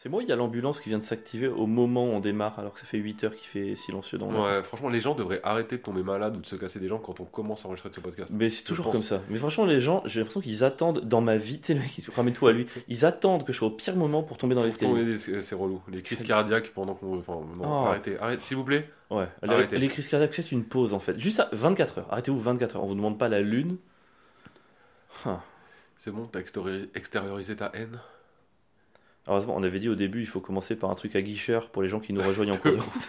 C'est moi, il y a l'ambulance qui vient de s'activer au moment où on démarre, alors que ça fait 8 heures qu'il fait silencieux dans le. Ouais, franchement, les gens devraient arrêter de tomber malade ou de se casser des jambes quand on commence à enregistrer ce podcast. Mais c'est toujours comme ça. Mais franchement, les gens, j'ai l'impression qu'ils attendent dans ma vie, tu sais, le mec, ramène tout à lui. Ils attendent que je sois au pire moment pour tomber dans l'escalier. c'est relou. Les crises cardiaques pendant qu'on. Enfin, non, Oh. arrêtez, arrêtez, s'il vous plaît. Ouais, les, Arrêtez. les crises cardiaques, c'est une pause en fait. Juste à 24 heures. Arrêtez-vous 24 heures. On vous demande pas la lune. Ah. C'est bon, t'as extéri- extériorisé ta haine. Heureusement, on avait dit au début, il faut commencer par un truc à guicheur pour les gens qui nous rejoignent en cours de route.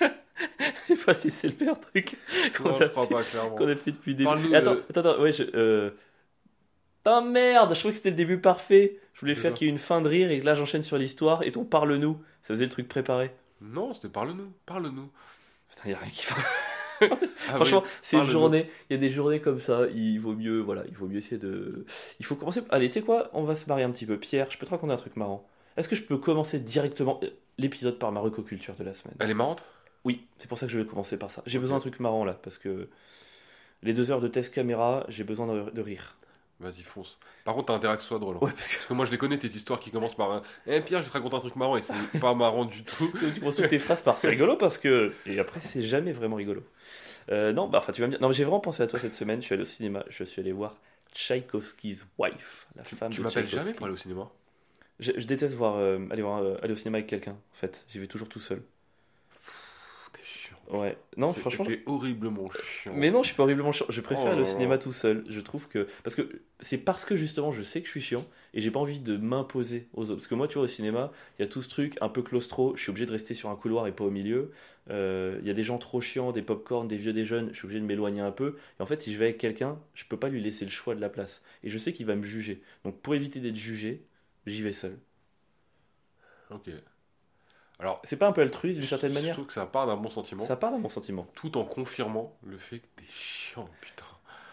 Je sais pas si c'est le meilleur truc qu'on a, fait- a depuis le début. Attends, de- attends, attends, ouais, je. Euh... Ah merde, je trouvais que c'était le début parfait. Je voulais faire qu'il y ait une fin de rire et que là j'enchaîne sur l'histoire et ton parle-nous. Ça faisait le truc préparé. Non, c'était parle-nous, parle-nous. Putain, y a rien qui va. Ah Franchement, oui, c'est une parle-nous. journée. Il y a des journées comme ça. Il vaut mieux, voilà, il vaut mieux essayer de. Il faut commencer. Allez, tu sais quoi On va se marier un petit peu. Pierre, je peux te raconter un truc marrant. Est-ce que je peux commencer directement euh, l'épisode par ma recoculture de la semaine? Elle est marrante? Oui, c'est pour ça que je vais commencer par ça. J'ai besoin d'un truc marrant là, parce que les deux heures de test caméra, j'ai besoin de, de rire. Vas-y, fonce. Par contre, t'as intérêt que ce soit drôle. hein. Ouais, parce que Parce que moi, je les connais, tes histoires qui commencent par un Eh Pierre, je vais te raconter un truc marrant et c'est pas marrant du tout. tu commences toutes tes phrases par c'est rigolo parce que. Et après, c'est jamais vraiment rigolo. Euh, non, bah, enfin, tu vas me dire. Non, mais j'ai vraiment pensé à toi cette semaine. Je suis allé au cinéma, je suis allé voir Tchaïkovski's Wife, la Tu, femme tu de m'appelles Tchaïkovski. jamais pour aller au cinéma? Je, je déteste voir, euh, aller, voir euh, aller au cinéma avec quelqu'un, en fait. J'y vais toujours tout seul. Ouais. Non, franchement. T'es horriblement chiant. Mais non, je suis pas horriblement chiant. Je préfère Oh là. cinéma tout seul. Je trouve que. Parce que c'est parce que justement je sais que je suis chiant et j'ai pas envie de m'imposer aux autres. Parce que moi, tu vois, au cinéma, il y a tout ce truc un peu claustro. Je suis obligé de rester sur un couloir et pas au milieu. Euh, Il y a des gens trop chiants, des pop-corn, des vieux, des jeunes. Je suis obligé de m'éloigner un peu. Et en fait, si je vais avec quelqu'un, je peux pas lui laisser le choix de la place. Et je sais qu'il va me juger. Donc pour éviter d'être jugé, j'y vais seul. Ok. Alors, C'est pas un peu altruiste d'une je- certaine je manière trouve que ça part d'un bon sentiment, Ça part dans mon sentiment. tout en confirmant le fait que t'es chiant, putain.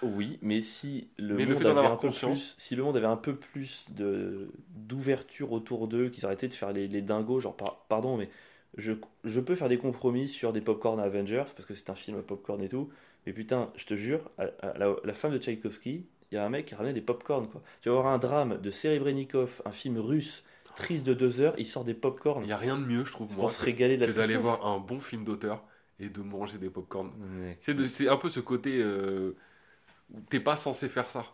Oui, mais si le Mais monde avait avoir un peu plus, si le monde avait un peu plus de d'ouverture autour d'eux, qu'ils arrêtaient de faire les, les dingos, genre par- pardon, mais je, je peux faire des compromis sur des popcorn à Avengers parce que c'est un film à popcorn et tout, mais putain, je te jure, à, à la, la femme de Tchaïkovski, il y a un mec qui a ramené des popcorn quoi. Tu vas voir un drame de Serebrennikov, un film russe triste de deux heures, il sort des popcorn. Il y a rien de mieux, je trouve, moi, pour se régaler de la que d'aller tristesse. voir un bon film d'auteur et de manger des popcorn. C'est de- c'est un peu ce côté euh, où t'es pas censé faire ça.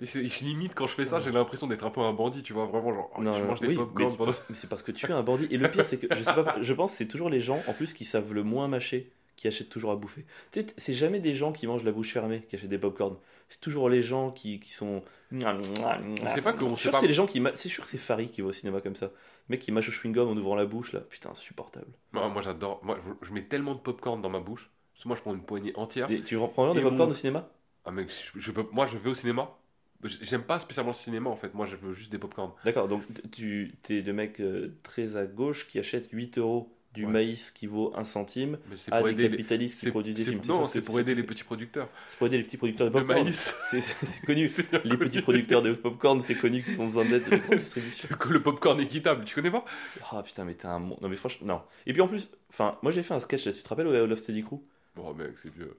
Et c'est- je limite quand je fais ça, j'ai l'impression d'être un peu un bandit, tu vois, vraiment genre oh, Non, je mange des oui, popcorn mais, pendant- mais c'est parce que tu es un bandit. Et le pire, c'est que je sais pas, je pense que c'est toujours les gens en plus qui savent le moins mâcher qui achètent toujours à bouffer. Tu sais, c'est jamais des gens qui mangent la bouche fermée qui achètent des popcorn. C'est toujours les gens qui, qui sont. c'est pas qu'on sait pas- que c'est les gens qui. C'est sûr que c'est Farid qui va au cinéma comme ça. Le mec qui mâche au chewing-gum en ouvrant la bouche là. Putain, insupportable. Moi, moi, j'adore, moi je, mets tellement de popcorn dans ma bouche, parce que moi je prends une poignée entière. Et tu reprends des popcorn au cinéma? Ah mec, je, je peux, moi je vais au cinéma, j'aime pas spécialement le cinéma en fait, moi je veux juste des popcorn. D'accord, donc tu es le mec euh, très à gauche qui achète 8 euros du Ouais. maïs qui vaut 1 centime à des les, capitalistes qui produisent des films. non, c'est pour aider les petits producteurs C'est pour aider les petits producteurs de popcorn. maïs. C'est connu. Les connu. petits producteurs de popcorn, c'est connu qu'ils ont besoin d'aide de grande distribution. Le, le popcorn équitable, tu connais pas? Ah putain, mais t'es un. Non, mais franchement, non. Et puis en plus, enfin, moi j'ai fait un sketch là, tu te rappelles, au Love Steady Crew? Oh mec, c'est vieux.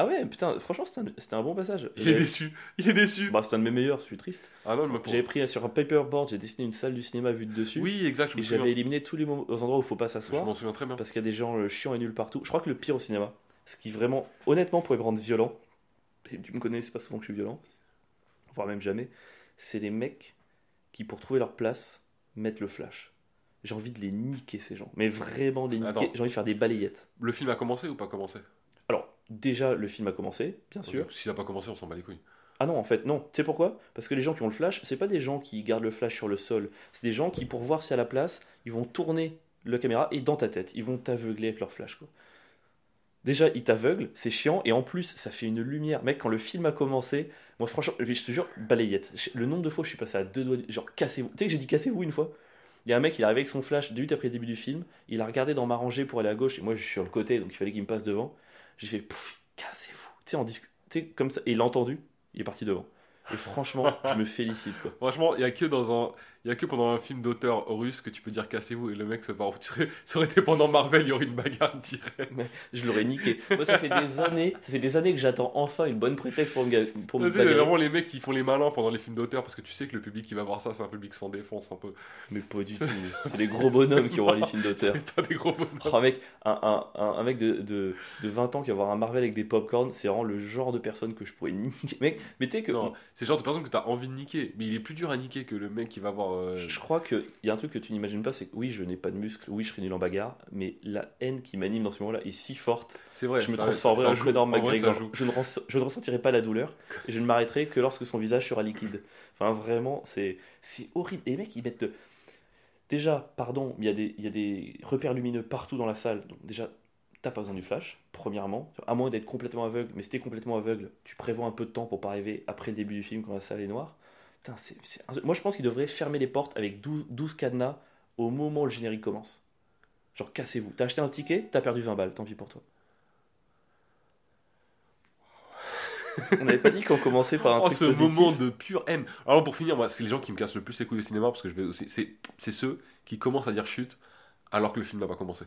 Ah ouais, putain, franchement, c'était un, bon passage. Il est déçu, il est déçu. Bah, c'était un de mes meilleurs, je suis triste. Ah non, pour- J'avais pris sur un paperboard, j'ai dessiné une salle du cinéma vue de dessus. Oui, exact, je Et j'avais éliminé tous les endroits où il faut pas Je s'asseoir. m'en souviens très bien. Parce qu'il y a des gens euh, chiants et nuls partout. Je crois que le pire au cinéma, ce qui vraiment, honnêtement, pourrait me rendre violent, et tu me connais, c'est pas souvent que je suis violent, voire même jamais, c'est les mecs qui, pour trouver leur place, mettent le flash. J'ai envie de les niquer, ces gens. Mais vraiment les niquer. J'ai envie de faire des balayettes. Le film a commencé ou pas commencé? Déjà, le film a commencé, bien sûr. S'il a pas commencé, on s'en bat les couilles. Ah non, en fait, non. Tu sais pourquoi? Parce que les gens qui ont le flash, c'est pas des gens qui gardent le flash sur le sol. C'est des gens qui, pour voir si à la place, ils vont tourner la caméra et dans ta tête, ils vont t'aveugler avec leur flash. Quoi. Déjà, ils t'aveuglent, c'est chiant, et en plus, ça fait une lumière. Mec, quand le film a commencé, moi, franchement, je te jure, balayette. Le nombre de fois où je suis passé à deux doigts, genre, cassez-vous. Tu sais que j'ai dit cassez-vous une fois Il y a un mec, il est arrivé avec son flash deux minutes après le début du film, il a regardé dans ma rangée pour aller à gauche, et moi, je suis sur le côté, donc il fallait qu'il me passe devant. J'ai fait, pouf, cassez-vous. Tu sais, on discute, comme ça, et il l'a entendu, il est parti devant. Et franchement, je me félicite, quoi. Franchement, il y a que dans un. Il y a que pendant un film d'auteur russe que tu peux dire cassez-vous et le mec se barre. Ça aurait été pendant Marvel, il y aurait une bagarre directe. Je l'aurais niqué. Moi, ça fait des années, ça fait des années que j'attends enfin une bonne prétexte pour me, pour me bagarrer. vraiment les mecs qui font les malins pendant les films d'auteur parce que tu sais que le public qui va voir ça, c'est un public sans défense un peu. Mais pas du tout. C'est des gros bonhommes qui auront les films d'auteur. C'est pas des gros bonhommes. Oh, un mec, un, un, un, mec de, de, de 20 ans qui va voir un Marvel avec des popcorn, c'est vraiment le genre de personne que je pourrais niquer. Mec, mais tu sais que c'est le genre de personne que t'as envie de niquer, mais il est plus dur à niquer que le mec qui va voir. Euh, je crois qu'il y a un truc que tu n'imagines pas, c'est que oui, je n'ai pas de muscles, oui, je serai nul en bagarre, mais la haine qui m'anime dans ce moment-là est si forte, C'est vrai. je me ça- transformerai ça en. Conor McGregor. Je ne, ress- je ne ressentirai pas la douleur et je ne m'arrêterai que lorsque son visage sera liquide. Enfin, vraiment, c'est horrible. Et les mecs, ils mettent. Déjà, pardon, il y, a des, il y a des repères lumineux partout dans la salle. Donc, déjà, t'as pas besoin du flash, premièrement. À moins d'être complètement aveugle, mais si t'es complètement aveugle, tu prévois un peu de temps pour pas arriver après le début du film quand la salle est noire. Putain, c'est- c'est un- Moi, je pense qu'ils devraient fermer les portes avec 12, 12 cadenas au moment où le générique commence. Genre, cassez-vous. T'as acheté un ticket, t'as perdu 20 balles, tant pis pour toi. On n'avait pas dit qu'on commençait par un Oh, truc ce positif. moment de pure haine. Alors pour finir, moi, c'est les gens qui me cassent le plus les couilles au cinéma parce que je vais aussi. C'est, c'est ceux qui commencent à dire chute alors que le film n'a pas commencé.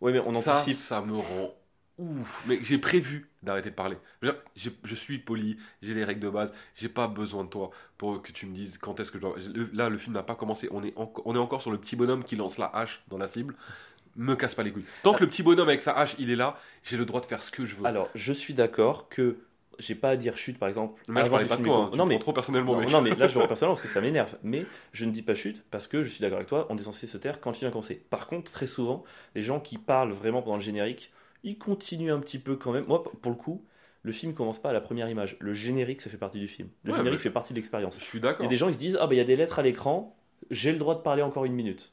Ouais, mais on ça, anticipe. ça me rend ouf. Mais j'ai prévu d'arrêter de parler. Je, je- je suis poli, j'ai les règles de base, j'ai pas besoin de toi pour que tu me dises quand est-ce que je dois. le- Là, le film n'a pas commencé. On est, enco- on est encore sur le petit bonhomme qui lance la hache dans la cible. Me casse pas les couilles. Tant que le petit bonhomme avec sa hache, il est là, j'ai le droit de faire ce que je veux. Alors, je suis d'accord que j'ai pas à dire chute, par exemple. mais je avant parlais pas de toi, hein, tu non, mais trop personnellement, Non, mec. non, mais là je le vois personnellement parce que ça m'énerve. Mais je ne dis pas chute parce que je suis d'accord avec toi, on est censé se taire quand il a commencé. Par contre, très souvent, les gens qui parlent vraiment pendant le générique, ils continuent un petit peu quand même. Moi, pour le coup, le film commence pas à la première image. Le générique, ça fait partie du film. Le Ouais, générique fait partie de l'expérience. Je suis Il y a d'accord. des gens qui se disent Ah, bah il y a des lettres à l'écran, j'ai le droit de parler encore une minute.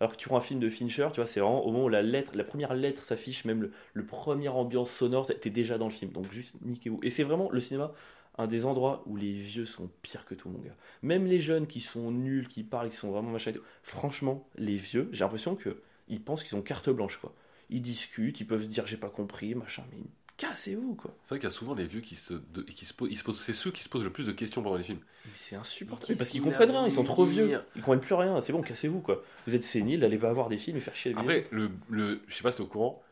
Alors que tu prends un film de Fincher, tu vois, c'est vraiment au moment où la lettre, la première lettre s'affiche, même le, le premier ambiance sonore, t'es déjà dans le film. Donc juste niquez-vous. Et c'est vraiment le cinéma, un des endroits où les vieux sont pires que tout, mon gars. Même les jeunes qui sont nuls, qui parlent, qui sont vraiment machin et tout. Franchement, les vieux, j'ai l'impression que ils pensent qu'ils ont carte blanche, quoi. Ils discutent, ils peuvent se dire j'ai pas compris, machin, mais cassez-vous, quoi. C'est vrai qu'il y a souvent des vieux qui se, de- qui se, posent, ils se posent, c'est ceux qui se posent le plus de questions pendant les films. Mais c'est insupportable. Parce qu'ils qu'il comprennent rien, ils sont trop vieux. Ils comprennent plus rien. C'est bon, cassez-vous quoi. Vous êtes sénile, allez pas voir des films et faire chier les Après, le, le, je sais pas si t'es au courant,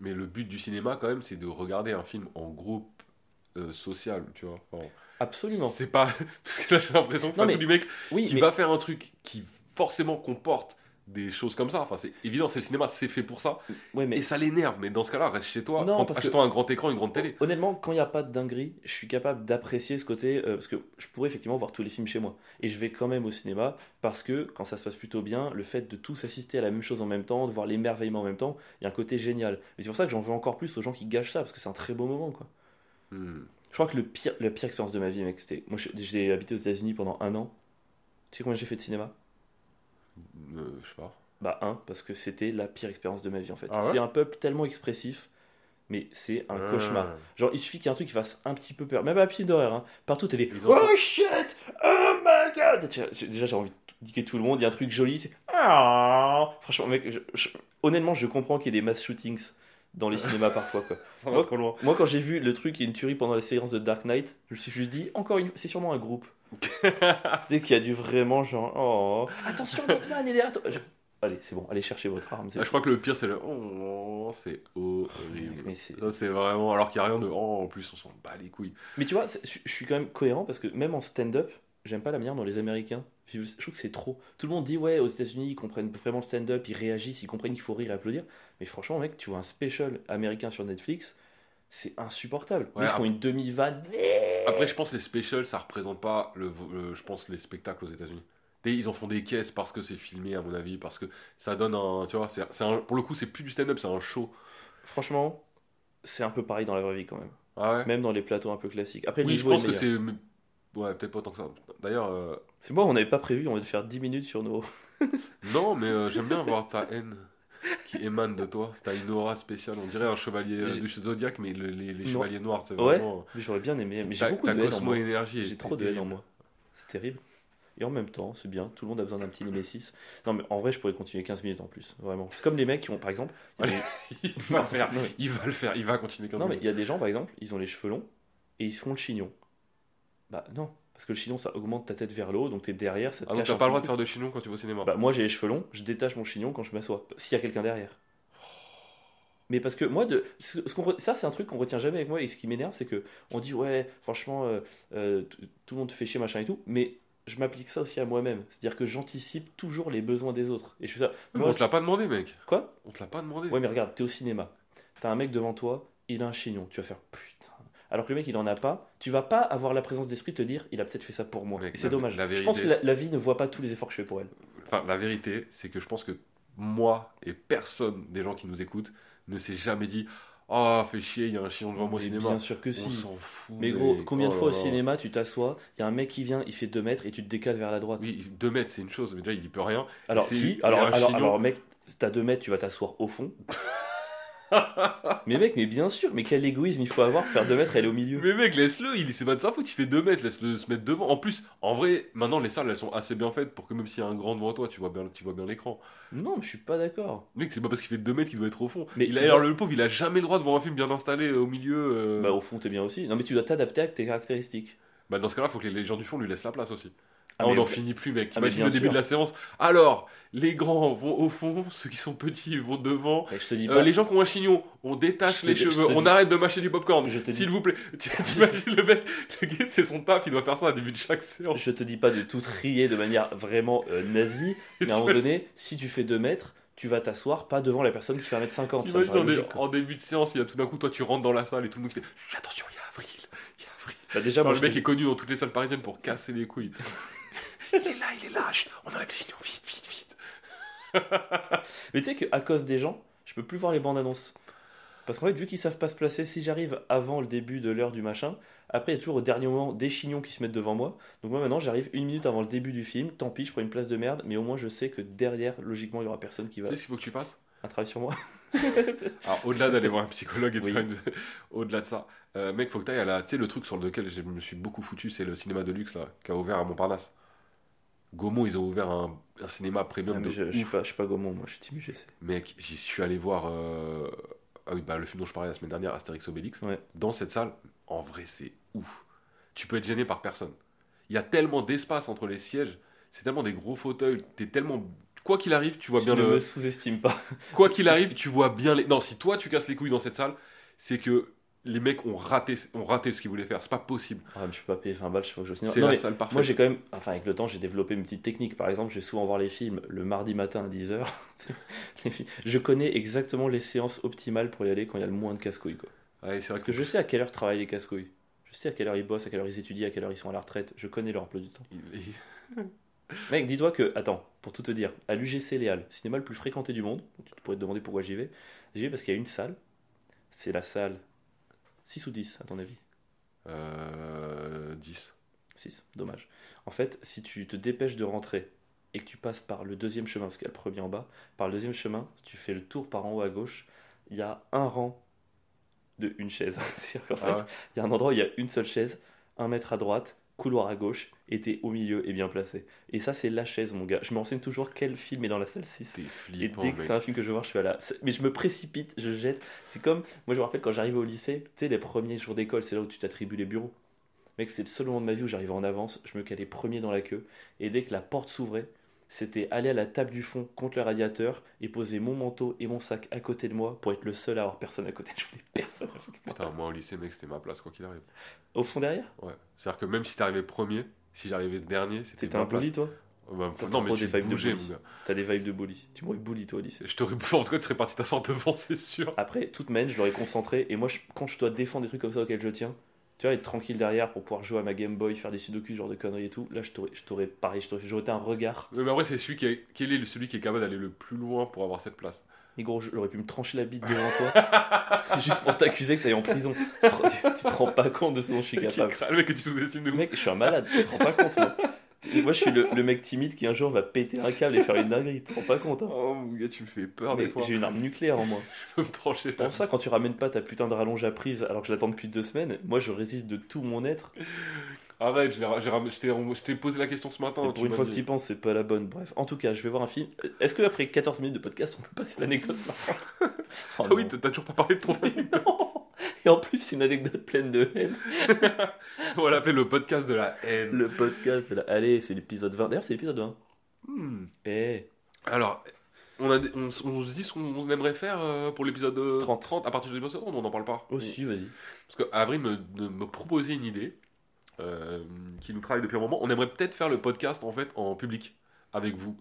mais le but du cinéma quand même, c'est de regarder un film en groupe euh, social, tu vois. Enfin, Absolument. c'est pas parce que là j'ai l'impression que Non, mais- tout du mec Oui, qui mais va faire un truc qui forcément comporte des choses comme ça. Enfin, c'est évident, c'est le cinéma, c'est fait pour ça. ouais, mais Et ça l'énerve. Mais dans ce cas-là, reste chez toi, Non, que- achète-toi un grand écran, une grande télé. honnêtement, quand il n'y a pas de dinguerie, je suis capable d'apprécier ce côté euh, parce que je pourrais effectivement voir tous les films chez moi. Et je vais quand même au cinéma parce que quand ça se passe plutôt bien, le fait de tous assister à la même chose en même temps, de voir l'émerveillement en même temps, il y a un côté génial. Mais c'est pour ça que j'en veux encore plus aux gens qui gâchent ça parce que c'est un très beau moment quoi. Hmm. Je crois que le pire, la pire expérience de ma vie, mec, c'était. Moi, j'ai habité aux États-Unis pendant un an. Tu sais combien j'ai fait de cinéma? Euh, je sais pas. Bah, un, parce que c'était la pire expérience de ma vie en fait. Ah ouais c'est un peuple tellement expressif, mais c'est un Ah. cauchemar. Genre, il suffit qu'il y ait un truc qui fasse un petit peu peur. Même à pied d'horaire, hein. partout, t'es des Oh shit Oh my god Déjà, j'ai envie de niquer tout le monde. Il y a un truc joli, c'est Ah Franchement, mec, je- je- honnêtement, je comprends qu'il y ait des mass shootings dans les cinémas parfois, quoi. Ça va Ouais. trop loin. Moi, quand j'ai vu le truc, a une tuerie pendant la séance de Dark Knight, je me suis juste dit, encore une c'est sûrement un groupe. Tu sais, qui a dû vraiment, genre, oh, attention, Batman, il est derrière toi. Je- Allez, c'est bon, allez chercher votre arme. c'est Ah, je crois que le pire, c'est le oh, c'est horrible. Mais c'est- Ça, c'est vraiment. Alors qu'il n'y a rien de oh, en plus, on s'en bat les couilles. Mais tu vois, c'est- je je suis quand même cohérent parce que même en stand-up, j'aime pas la manière dont les Américains. Je trouve que c'est trop. Tout le monde dit, ouais, aux États-Unis, ils comprennent vraiment le stand-up, ils réagissent, ils comprennent qu'il faut rire et applaudir. Mais franchement, mec, tu vois un special américain sur Netflix, c'est insupportable. Ouais, ils font après- une demi-vanne. Après, je pense que les specials, ça représente pas le, le- je pense les spectacles aux États-Unis. Ils en font des caisses parce que c'est filmé, à mon avis, parce que ça donne un. Tu vois, un, pour le coup, c'est plus du stand-up, c'est un show. Franchement, c'est un peu pareil dans la vraie vie quand même. Ah ouais? Même dans les plateaux un peu classiques. Après, Oui, je pense que c'est. Ouais, peut-être pas autant que ça. D'ailleurs, euh, C'est moi, on n'avait pas prévu, on devait faire 10 minutes sur nos. non, mais euh, j'aime bien voir ta haine qui émane de toi. T'as une aura spéciale, on dirait un chevalier euh, du Zodiac, mais le- les, les Non. chevaliers noirs, c'est Ouais, vraiment. mais j'aurais bien aimé. Mais j'ai beaucoup de haine en Cosmo moi. énergie. J'ai trop de haine en moi. C'est terrible. Et en même temps, c'est bien. Tout le monde a besoin d'un petit Nemesis. Non, mais en vrai, je pourrais continuer 15 minutes en plus. Vraiment. C'est comme les mecs qui ont, par exemple. il y a des- Il va le faire. Non, mais- Il va le faire. Il va continuer 15 Non, mais il y a des gens, par exemple, ils ont les cheveux longs et ils se font le chignon. Bah non. Parce que le chignon, ça augmente ta tête vers le haut, donc t'es derrière, ça te Ah donc t'as pas le droit de faire de chignon quand tu vas au cinéma. Bah, moi j'ai les cheveux longs, je détache mon chignon quand je m'assois. S'il y a quelqu'un derrière. Mais parce que moi, de, ce, ce qu'on re- ça c'est un truc qu'on retient jamais avec moi et ce qui m'énerve, c'est que on dit ouais, franchement, euh, euh, tout le monde te fait chier machin et tout, mais je m'applique ça aussi à moi-même. C'est-à-dire que j'anticipe toujours les besoins des autres. Et je fais ça. Mais Moi, on te l'a pas demandé, mec. Quoi? On te l'a pas demandé. Ouais, mais regarde, t'es au cinéma. T'as un mec devant toi, il a un chignon. Tu vas faire putain. Alors que le mec, il en a pas. Tu vas pas avoir la présence d'esprit de te dire, il a peut-être fait ça pour moi. Mec, et c'est dommage. la je pense que la, la vie ne voit pas tous les efforts que je fais pour elle. Enfin, la vérité, c'est que je pense que moi et personne des gens qui nous écoutent ne s'est jamais dit Oh, fait chier, il y a un chignon devant moi au cinéma. bien sûr que On si. s'en fout. Mais gros, mec. combien de Oh fois au là cinéma tu t'assois, il y a un mec qui vient, il fait 2 mètres et tu te décales vers la droite. Oui, 2 mètres, c'est une chose, mais déjà, il y peut rien. alors si, alors, alors, alors mec, t'as 2 mètres, tu vas t'asseoir au fond. mais mec, mais bien sûr, mais quel égoïsme il faut avoir, faire 2 mètres et aller au milieu. Mais mec, laisse-le, il c'est pas de sa faute, il fait 2 mètres, laisse-le se mettre devant. En plus, en vrai, maintenant, les salles, elles sont assez bien faites pour que même s'il y a un grand devant toi, tu vois bien, tu vois bien l'écran. Non, mais je suis pas d'accord. Mec, c'est pas parce qu'il fait 2 mètres qu'il doit être au fond. Mais il a, alors, le pauvre, il a jamais le droit de voir un film bien installé euh, au milieu. euh. Bah au fond t'es bien aussi. Non mais tu dois t'adapter à tes caractéristiques. Bah, dans ce cas-là, faut que les gens du fond lui laissent la place aussi. Ah, Ah, on n'en finit plus, mec. Ah, T'imagines bien le début sûr. de la séance. Alors, les grands vont au fond, ceux qui sont petits vont devant. Je te dis Euh, les gens qui ont un chignon, on détache les cheveux, on dis- arrête de mâcher du popcorn. Dis- S'il vous plaît. T'imagines le mec, le gars, c'est son taf, il doit faire ça au début de chaque séance. Je te dis pas de tout trier de manière vraiment euh, nazie, mais à un moment donné, si tu fais 2 mètres, tu vas t'asseoir pas devant la personne qui fait 1m50. ça me T'imagines paraît en, logique, début de séance, il y a tout d'un coup, toi tu rentres dans la salle et tout le monde qui fait Attention, il y a Avril, il y a Avril. Bah, déjà, moi, le mec est connu dans toutes les salles parisiennes pour casser les couilles. Il est là, il est là, chut, on enlève les chignons, vite, vite, vite. Mais tu sais qu'à cause des gens, je peux plus voir les bandes annonces. Parce qu'en fait, vu qu'ils savent pas se placer, si j'arrive avant le début de l'heure du machin, après il y a toujours au dernier moment des chignons qui se mettent devant moi. Donc moi maintenant j'arrive une minute avant le début du film, tant pis, je prends une place de merde, mais au moins je sais que derrière, logiquement, il y aura personne qui Tu va sais ce qu'il faut que tu fasses un travail sur moi. Alors, au-delà d'aller voir un psychologue et Oui. une- au-delà de ça, euh, mec, faut que tu ailles à la. Tu sais, le truc sur lequel je me suis beaucoup foutu, c'est le cinéma de luxe là, qui a ouvert à Montparnasse. Gaumont, ils ont ouvert un, un cinéma premium Ah, mais de je, je ouf. suis pas, je suis pas Gaumont, moi je suis Team UGC. Mec, j'y suis allé voir euh, ah oui, bah, le film dont je parlais la semaine dernière, Astérix Obélix. Ouais. Dans cette salle, en vrai, c'est ouf. Tu peux être gêné par personne. Il y a tellement d'espace entre les sièges, c'est tellement des gros fauteuils, t'es tellement. Quoi qu'il arrive, tu vois Tu bien ne le. me sous-estime pas. Quoi qu'il arrive, tu vois bien les. Non, si toi tu casses les couilles dans cette salle, c'est que les mecs ont raté, ont raté ce qu'ils voulaient faire. C'est pas possible. Ah, mais je peux pas payer 20 balles, je pas que je. C'est la mais salle parfaite. Moi j'ai quand même, enfin avec le temps j'ai développé une petite technique. Par exemple, je vais souvent voir les films le mardi matin à 10h. Les films. je connais exactement les séances optimales pour y aller quand il y a le moins de casse-couilles. quoi. Ouais, c'est vrai Parce que je sais à quelle heure travaillent les casse-couilles. Je sais à quelle heure ils bossent, à quelle heure ils étudient, à quelle heure ils sont à la retraite. Je connais leur emploi du temps. Mec, dis-toi que, attends, pour tout te dire, à l'UGC Léal, cinéma le plus fréquenté du monde, tu pourrais te demander pourquoi j'y vais. J'y vais parce qu'il y a une salle, c'est la salle 6 ou 10 à ton avis Euh, 10. 6, dommage. En fait, si tu te dépêches de rentrer et que tu passes par le deuxième chemin, parce qu'il y a le premier en bas, par le deuxième chemin, si tu fais le tour par en haut à gauche, il y a un rang de une chaise. C'est-à-dire qu'en fait, Ah ouais. il y a un endroit où il y a une seule chaise, un mètre à droite, couloir à gauche, t'es au milieu et bien placé. Et ça, c'est la chaise, mon gars. Je me renseigne toujours quel film est dans la salle 6. C'est Et dès que c'est un film que je veux voir, je suis à la. Mais je me précipite, je jette. C'est comme. Moi, je me rappelle quand j'arrivais au lycée, tu sais, les premiers jours d'école, c'est là où tu t'attribues les bureaux. Mec, c'est le seul moment de ma vie où j'arrivais en avance, je me calais premier dans la queue. Et dès que la porte s'ouvrait, c'était aller à la table du fond contre le radiateur et poser mon manteau et mon sac à côté de moi pour être le seul à avoir personne à côté. Je voulais personne avec moi. Putain, moi au lycée, mec, c'était ma place, quoi qu'il arrive. Au fond derrière? Ouais. C'est-à-dire que même si t'arrivais premier, si j'arrivais dernier, c'était T'étais ma un place. bully, toi Bah, T'as non, mais tu des vibes de bougeais, gars. T'as des vibes de bully. Tu m'aurais bully, toi, au lycée. Je t'aurais bouffé, en tout cas, tu serais parti t'asseoir devant, c'est sûr. Après, toute ma haine, je l'aurais concentré. Et moi, je- quand je dois défendre des trucs comme ça auxquels je tiens, tu vois, être tranquille derrière pour pouvoir jouer à ma Game Boy, faire des sudoku, genre de conneries et tout, là, je t'aurais, pareil, j'aurais été un regard. Mais après, c'est celui qui est, quel est celui qui est capable d'aller le plus loin pour avoir cette place. Et gros, j'aurais pu me trancher la bite devant toi, juste pour t'accuser que t'ailles en prison. Tu te, tu- tu te rends pas compte de ce dont je suis capable. Le mec que tu sous-estimes de. Mec, je suis un malade, tu te rends pas compte, moi. Moi, je suis le, le mec timide qui un jour va péter un câble et faire une dinguerie, tu te rends pas compte. Hein. Oh mon gars, tu me fais peur des Mec, fois. J'ai une arme nucléaire en moi. Je peux me trancher pour ça, quand tu ramènes pas ta putain de rallonge à prise alors que je l'attends depuis deux semaines, moi je résiste de tout mon être. Arrête, je, t'ai posé la question ce matin. Pour une fois que tu y penses, c'est pas la bonne. Bref, en tout cas, je vais voir un film. Est-ce que après 14 minutes de podcast, on peut passer l'anecdote Oh Ah oui, t'as toujours pas parlé de ton Mais non Et en plus, c'est une anecdote pleine de haine. On va l'appeler le podcast de la haine. Le podcast, là. allez, c'est l'épisode 20. D'ailleurs, c'est l'épisode 20. Hmm. Eh, Alors, on, a, on, s- on se dit ce qu'on aimerait faire euh, pour l'épisode euh, 30. À partir de l'épisode 30, on n'en parle pas. aussi, vas-y. Parce que Avril me, de- me proposait une idée euh, qui nous travaille depuis un moment. On aimerait peut-être faire le podcast en fait en public avec vous.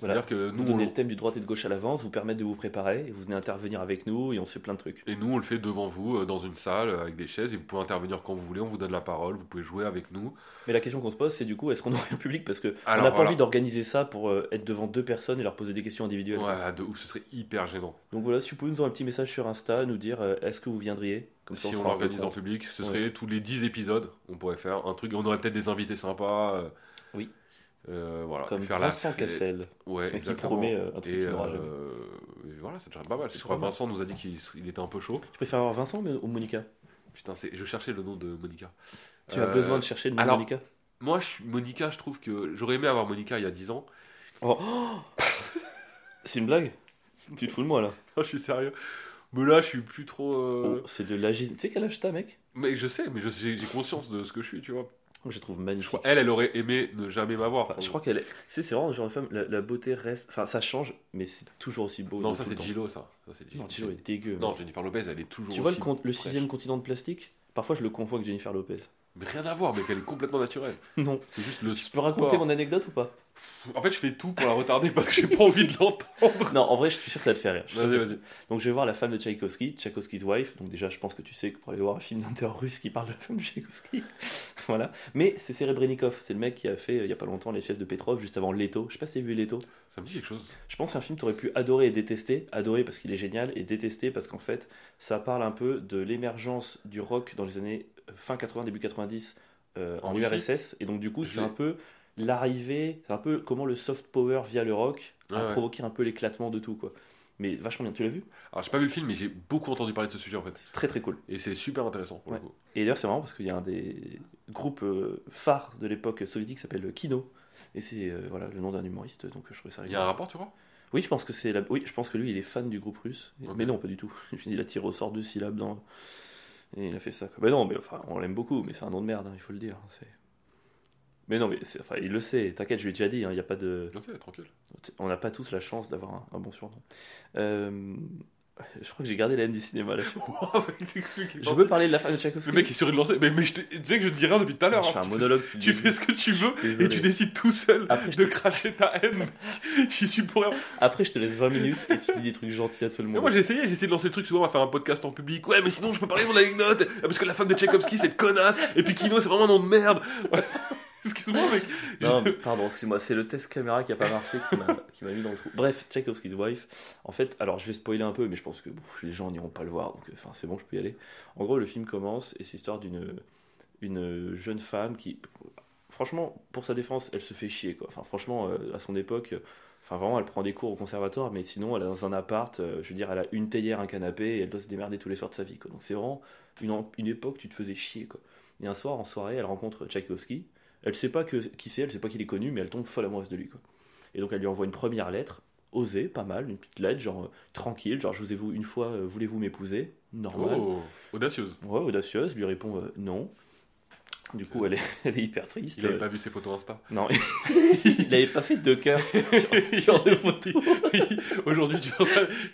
Voilà. C'est-à-dire que Vous nous, donnez on, le thème du droite et de gauche à l'avance, vous permettre de vous préparer, et vous venez intervenir avec nous, et on fait plein de trucs. et nous, on le fait devant vous, euh, dans une salle, euh, avec des chaises, et vous pouvez intervenir quand vous voulez, on vous donne la parole, vous pouvez jouer avec nous. Mais la question qu'on se pose, c'est du coup, est-ce qu'on aurait un public? Parce que on Alors, n'a pas voilà. envie d'organiser ça pour euh, être devant deux personnes et leur poser des questions individuelles. Ouais, de ouf, ce serait hyper gênant. Donc voilà, si vous pouvez nous envoyer un petit message sur Insta, nous dire est-ce que vous viendriez? Comme si on, l'organise en public, ce Ouais. serait tous les 10 épisodes, on pourrait faire un truc, on aurait peut-être des invités sympas. Oui. Euh, voilà, Comme faire Vincent la. Cassel. Ouais, qui promet, euh, un truc et, euh, et voilà, c'est déjà pas mal. Je crois que. Vincent nous a dit qu'il il était un peu chaud. Tu préfères avoir Vincent ou Monica? Putain, je cherchais le nom de Monica. Tu as Euh, besoin de chercher le nom de Monica? Moi, je Monica, je trouve que j'aurais aimé avoir Monica il y a 10 ans. Oh. C'est une blague? Tu te fous de moi là Non, je suis sérieux. Mais là, je suis plus trop. euh, Oh, C'est de l'agile. Tu sais quel âge t'as, mec? Mais je sais, mais j'ai conscience de ce que je suis, tu vois. Je trouve Je magnifique. crois, elle, elle aurait aimé ne jamais m'avoir. Enfin, je crois qu'elle est. Tu sais, c'est vraiment le genre de femme, la, la beauté reste. Enfin, ça change, mais c'est toujours aussi beau. Non, ça c'est. Gillo, ça. ça c'est Non, Gillo est dégueu. Non. Jennifer Lopez, elle est toujours. tu vois le, aussi le sixième continent de plastique? Parfois, je le confonds avec Jennifer Lopez. Mais rien à voir, mais qu'elle est complètement naturelle. Non. C'est juste le. Je peux raconter mon anecdote ou pas? En fait, je fais tout pour la retarder parce que j'ai pas envie de l'entendre. Non, en vrai, je suis sûr que ça te fait rire. Vas-y, vas-y. Donc, je vais voir la femme de Tchaïkovski, Tchaïkovski's wife. Donc, déjà, je pense que tu sais que pour aller voir un film d'un terreur russe qui parle de la femme de Tchaïkovski. voilà. Mais c'est Serebrennikov. C'est le mec qui a fait, euh, il y a pas longtemps, les pièces de Petrov, juste avant Leto. Je sais pas si t'as vu Leto. Ça me dit quelque chose. Je pense que c'est un film que tu aurais pu adorer et détester. Adorer parce qu'il est génial et détester parce qu'en fait, ça parle un peu de l'émergence du rock dans les années euh, fin 80, début 90 euh, en En. URSS. Et donc, du coup, c'est un peu l'arrivée, c'est un peu comment le soft power via le rock a ouais. provoqué un peu l'éclatement de tout. quoi. Mais vachement bien, tu l'as vu? Alors, j'ai pas vu le film, mais j'ai beaucoup entendu parler de ce sujet en fait. C'est très très cool. Et c'est super intéressant pour Ouais. le coup. Et d'ailleurs, c'est marrant parce qu'il y a un des groupes euh, phares de l'époque soviétique qui s'appelle Kino. Et c'est euh, voilà, le nom d'un humoriste, donc je trouvais ça Il y a un rapport, tu vois Oui, je pense que c'est la... oui, je pense que lui, il est fan du groupe russe. Mais non, pas du tout. Il a tiré au sort deux syllabes dans. Et il a fait ça. quoi. Mais non, mais enfin, on l'aime beaucoup, mais c'est un nom de merde, hein, il faut le dire. C'est- Mais non, mais enfin, il le sait. T'inquiète, je lui ai déjà dit. hein, Il y a pas de. Ok, tranquille. On n'a pas tous la chance d'avoir un, un bon surnom. Euh, Je crois que j'ai gardé la haine du cinéma là. Je veux parler de la femme de Tchaïkovski. Le mec est sur une lancée. Mais, mais je te tu sais que je te dis rien depuis tout à l'heure. je hein. fais un monologue. Tu fais ce que tu veux et tu décides tout seul Après, de te- cracher ta haine. J'y suis pour rien. Après, je te laisse 20 minutes et tu dis des trucs gentils à tout le Mais monde. moi j'ai essayé, j'ai essayé de lancer le truc souvent à faire un podcast en public. Ouais, mais sinon je peux parler de mon anecdote. Parce que la femme de Tchaïkovski c'est une connasse. Et puis Kino c'est vraiment un nom de merde. Excuse-moi, mec. Non, pardon, excuse-moi, c'est le test caméra qui a pas marché qui m'a mis dans le trou. Bref, Tchaikovsky's Wife, en fait, alors je vais spoiler un peu, mais je pense que les gens n'iront pas le voir, donc enfin, c'est bon, je peux y aller. En gros, le film commence et c'est l'histoire d'une une jeune femme qui, franchement, pour sa défense, elle se fait chier, quoi. Enfin, franchement, euh, à son époque, euh, enfin, vraiment, elle prend des cours au conservatoire, mais sinon, elle est dans un appart, euh, je veux dire, elle a une théière, un canapé, et elle doit se démerder tous les soirs de sa vie, quoi. Donc c'est vraiment une, une époque tu te faisais chier, quoi. Et un soir, en soirée, elle rencontre Tchaïkovski. Elle sait pas que, qui c'est, elle sait pas qu'il est connu, mais elle tombe folle amoureuse de lui. Quoi. Et donc elle lui envoie une première lettre, osée, pas mal, une petite lettre, genre euh, tranquille, genre je vous ai vu une fois, euh, voulez-vous m'épouser? Normal. Oh, audacieuse. Ouais, audacieuse, lui répond euh, non. Du coup, elle est, elle est hyper triste. Il avait Euh, pas vu ses photos Insta. Non, il avait pas fait de cœur sur, sur des photos. Aujourd'hui, tu,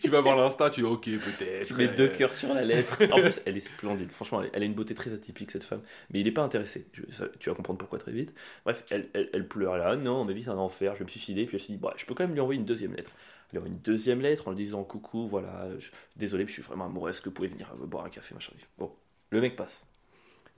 tu vas voir l'Insta, tu dis ok, peut-être. Tu mets deux cœurs sur la lettre. En plus, elle est splendide. Franchement, elle, elle a une beauté très atypique, cette femme. Mais il n'est pas intéressé. Je- ça- tu vas comprendre pourquoi très vite. Bref, elle, elle, elle pleure là. Non, ma vie, c'est un enfer. Je vais me suicider. Puis elle se dit, bah, je peux quand même lui envoyer une deuxième lettre. Elle lui envoie une deuxième lettre en lui disant, coucou, voilà, je- désolé, je suis vraiment amoureuse. Est-ce que vous pouvez venir boire un café, machin. Bon, le mec passe.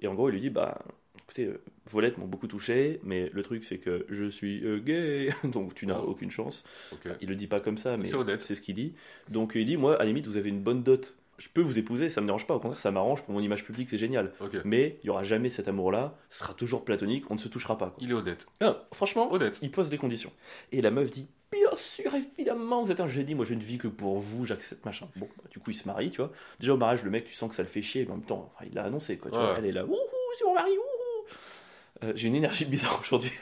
Et en gros, il lui dit, bah, écoutez, euh, vos lettres m'ont beaucoup touché, mais le truc, c'est que je suis euh, gay. Donc, tu n'as Oh. aucune chance. Ok. Il le dit pas comme ça, mais C'est ce qu'il dit. Donc il dit, moi, à la limite, vous avez une bonne dot. Je peux vous épouser, ça me dérange pas. Au contraire, ça m'arrange pour mon image publique, c'est génial. Mais il y aura jamais cet amour-là. Ce sera toujours platonique. On ne se touchera pas. quoi. Il est honnête. Ah, franchement, Honnête. il pose des conditions. Et la meuf dit, bien sûr, évidemment, vous êtes un génie. Moi, je ne vis que pour vous. J'accepte machin. Bon, bah, du coup, il se marie, tu vois. Déjà au mariage, le mec, tu sens que ça le fait chier. Mais en même temps, enfin, il l'a annoncé, quoi. tu vois. Ouais. Elle est là, wouhou, c'est mon mari. Euh, J'ai une énergie bizarre aujourd'hui.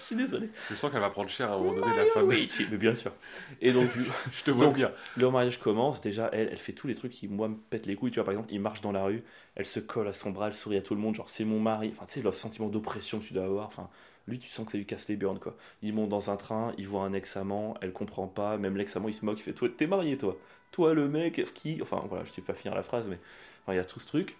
Je suis désolé. Je sens qu'elle va prendre cher à un moment donné, la femme. Oui, mais bien sûr. Et donc, Je te vois Donc, bien. le mariage commence. Déjà, elle, elle fait tous les trucs qui, moi, me pètent les couilles. Tu vois, par exemple, il marche dans la rue, elle se colle à son bras, elle sourit à tout le monde. Genre, c'est mon mari. Enfin, tu sais, le sentiment d'oppression que tu dois avoir. Enfin, lui, tu sens que ça lui casse les burnes, quoi. Il monte dans un train, il voit un ex-amant, elle comprend pas. Même l'ex-amant, il se moque, il fait Toi, t'es marié, toi. Toi, le mec qui. Enfin, voilà, je sais pas finir la phrase, mais. Enfin, il y a tout ce truc.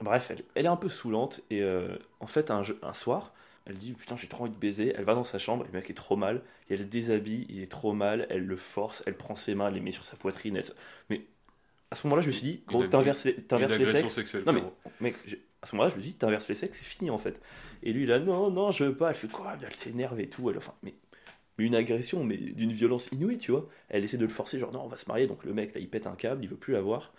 Bref, elle, elle est un peu saoulante. Et euh, en fait, un, soir, elle dit Putain, j'ai trop envie de baiser. Elle va dans sa chambre, le mec est trop mal. Et elle se déshabille, il est trop mal. Elle le force, elle prend ses mains, elle les met sur sa poitrine. elle- Mais à ce moment-là, je me suis dit Gros, t'inverses les, les sexes. sexuelle. Non, mais mec, à ce moment-là, je me dis T'inverses les sexes, c'est fini en fait. Et lui, il a Non, non, je veux pas. Elle fait quoi Elle s'énerve et tout. Elle, enfin, mais. mais une agression, mais d'une violence inouïe, tu vois. Elle essaie de le forcer, genre non, on va se marier. Donc le mec, là, il pète un câble, il veut plus la voir.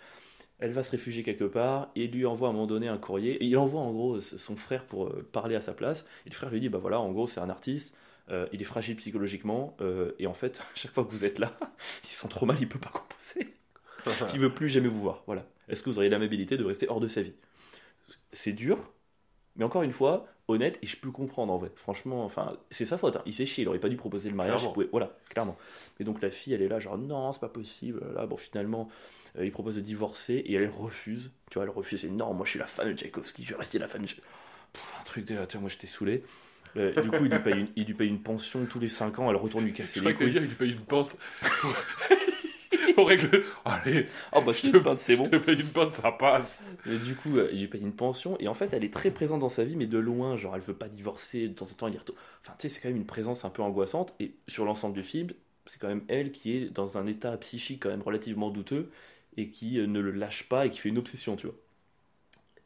Elle va se réfugier quelque part et lui envoie à un moment donné un courrier. Et il envoie en gros son frère pour euh, parler à sa place. Et le frère lui dit Bah voilà, en gros, c'est un artiste. euh, il est fragile psychologiquement. euh, et en fait, chaque fois que vous êtes là, il se sent trop mal, il peut pas composer. Il veut plus jamais vous voir. Voilà. Est-ce que vous auriez l'amabilité de rester hors de sa vie? C'est dur, mais encore une fois, honnête, et je peux comprendre en vrai. Franchement, enfin, c'est sa faute. hein. Il s'est chié, il aurait pas dû proposer le mariage. Clairement. pouvait- Voilà, clairement. Et donc la fille, elle est là, genre non, c'est pas possible. Là, bon, finalement, il propose de divorcer et elle refuse. Tu vois, elle refuse. Elle dit, non, moi je suis la femme de Tchaïkovski, je vais rester la femme de. Pff, un truc de. vois, moi j'étais saoulé. Euh, du coup, il lui, paye une, il lui paye une pension tous les 5 ans, elle retourne lui Je casser crois les que couilles. dire, il lui paye une pente. On règle. Allez, Oh bah je te peinte, c'est bon. je te paye une pente, ça passe. Mais du coup, euh, il lui paye une pension et en fait, elle est très présente dans sa vie, mais de loin. Genre, elle veut pas divorcer, de temps en temps, elle y retourne. Enfin, tu sais, c'est quand même une présence un peu angoissante. Et sur l'ensemble du film, c'est quand même elle qui est dans un état psychique quand même relativement douteux et qui euh, ne le lâche pas et qui fait une obsession, tu vois.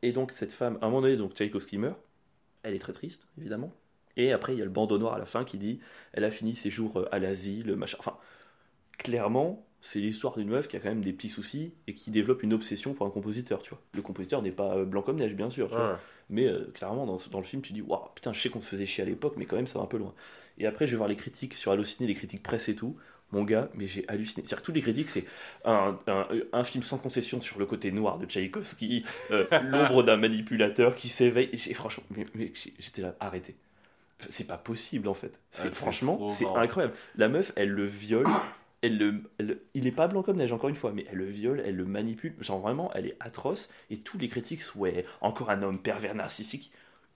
Et donc, cette femme, à un moment donné, donc Tchaïkovski meurt. Elle est très triste, évidemment. Et après, il y a le bandeau noir à la fin qui dit elle a fini ses jours euh, à l'asile, machin. Enfin, clairement, c'est l'histoire d'une meuf qui a quand même des petits soucis et qui développe une obsession pour un compositeur, tu vois. Le compositeur n'est pas euh, blanc comme neige, bien sûr, tu vois. mais euh, clairement, dans, dans le film, tu dis waouh, putain, je sais qu'on se faisait chier à l'époque, mais quand même, ça va un peu loin. Et après, je vais voir les critiques sur Allociné, les critiques presse et tout. Mon gars, mais j'ai halluciné. C'est-à-dire que tous les critiques, c'est un, un, un film sans concession sur le côté noir de Tchaïkovski, euh, l'ombre d'un manipulateur qui s'éveille. Et franchement, mais- mais j'ai- j'étais là, arrêtez. C'est pas possible en fait. C'est c'est franchement, c'est incroyable. La meuf, elle le viole. Elle le, elle- il est pas blanc comme neige, encore une fois, mais elle le viole, elle le manipule. Genre vraiment, elle est atroce. Et tous les critiques, ouais, encore un homme pervers narcissique.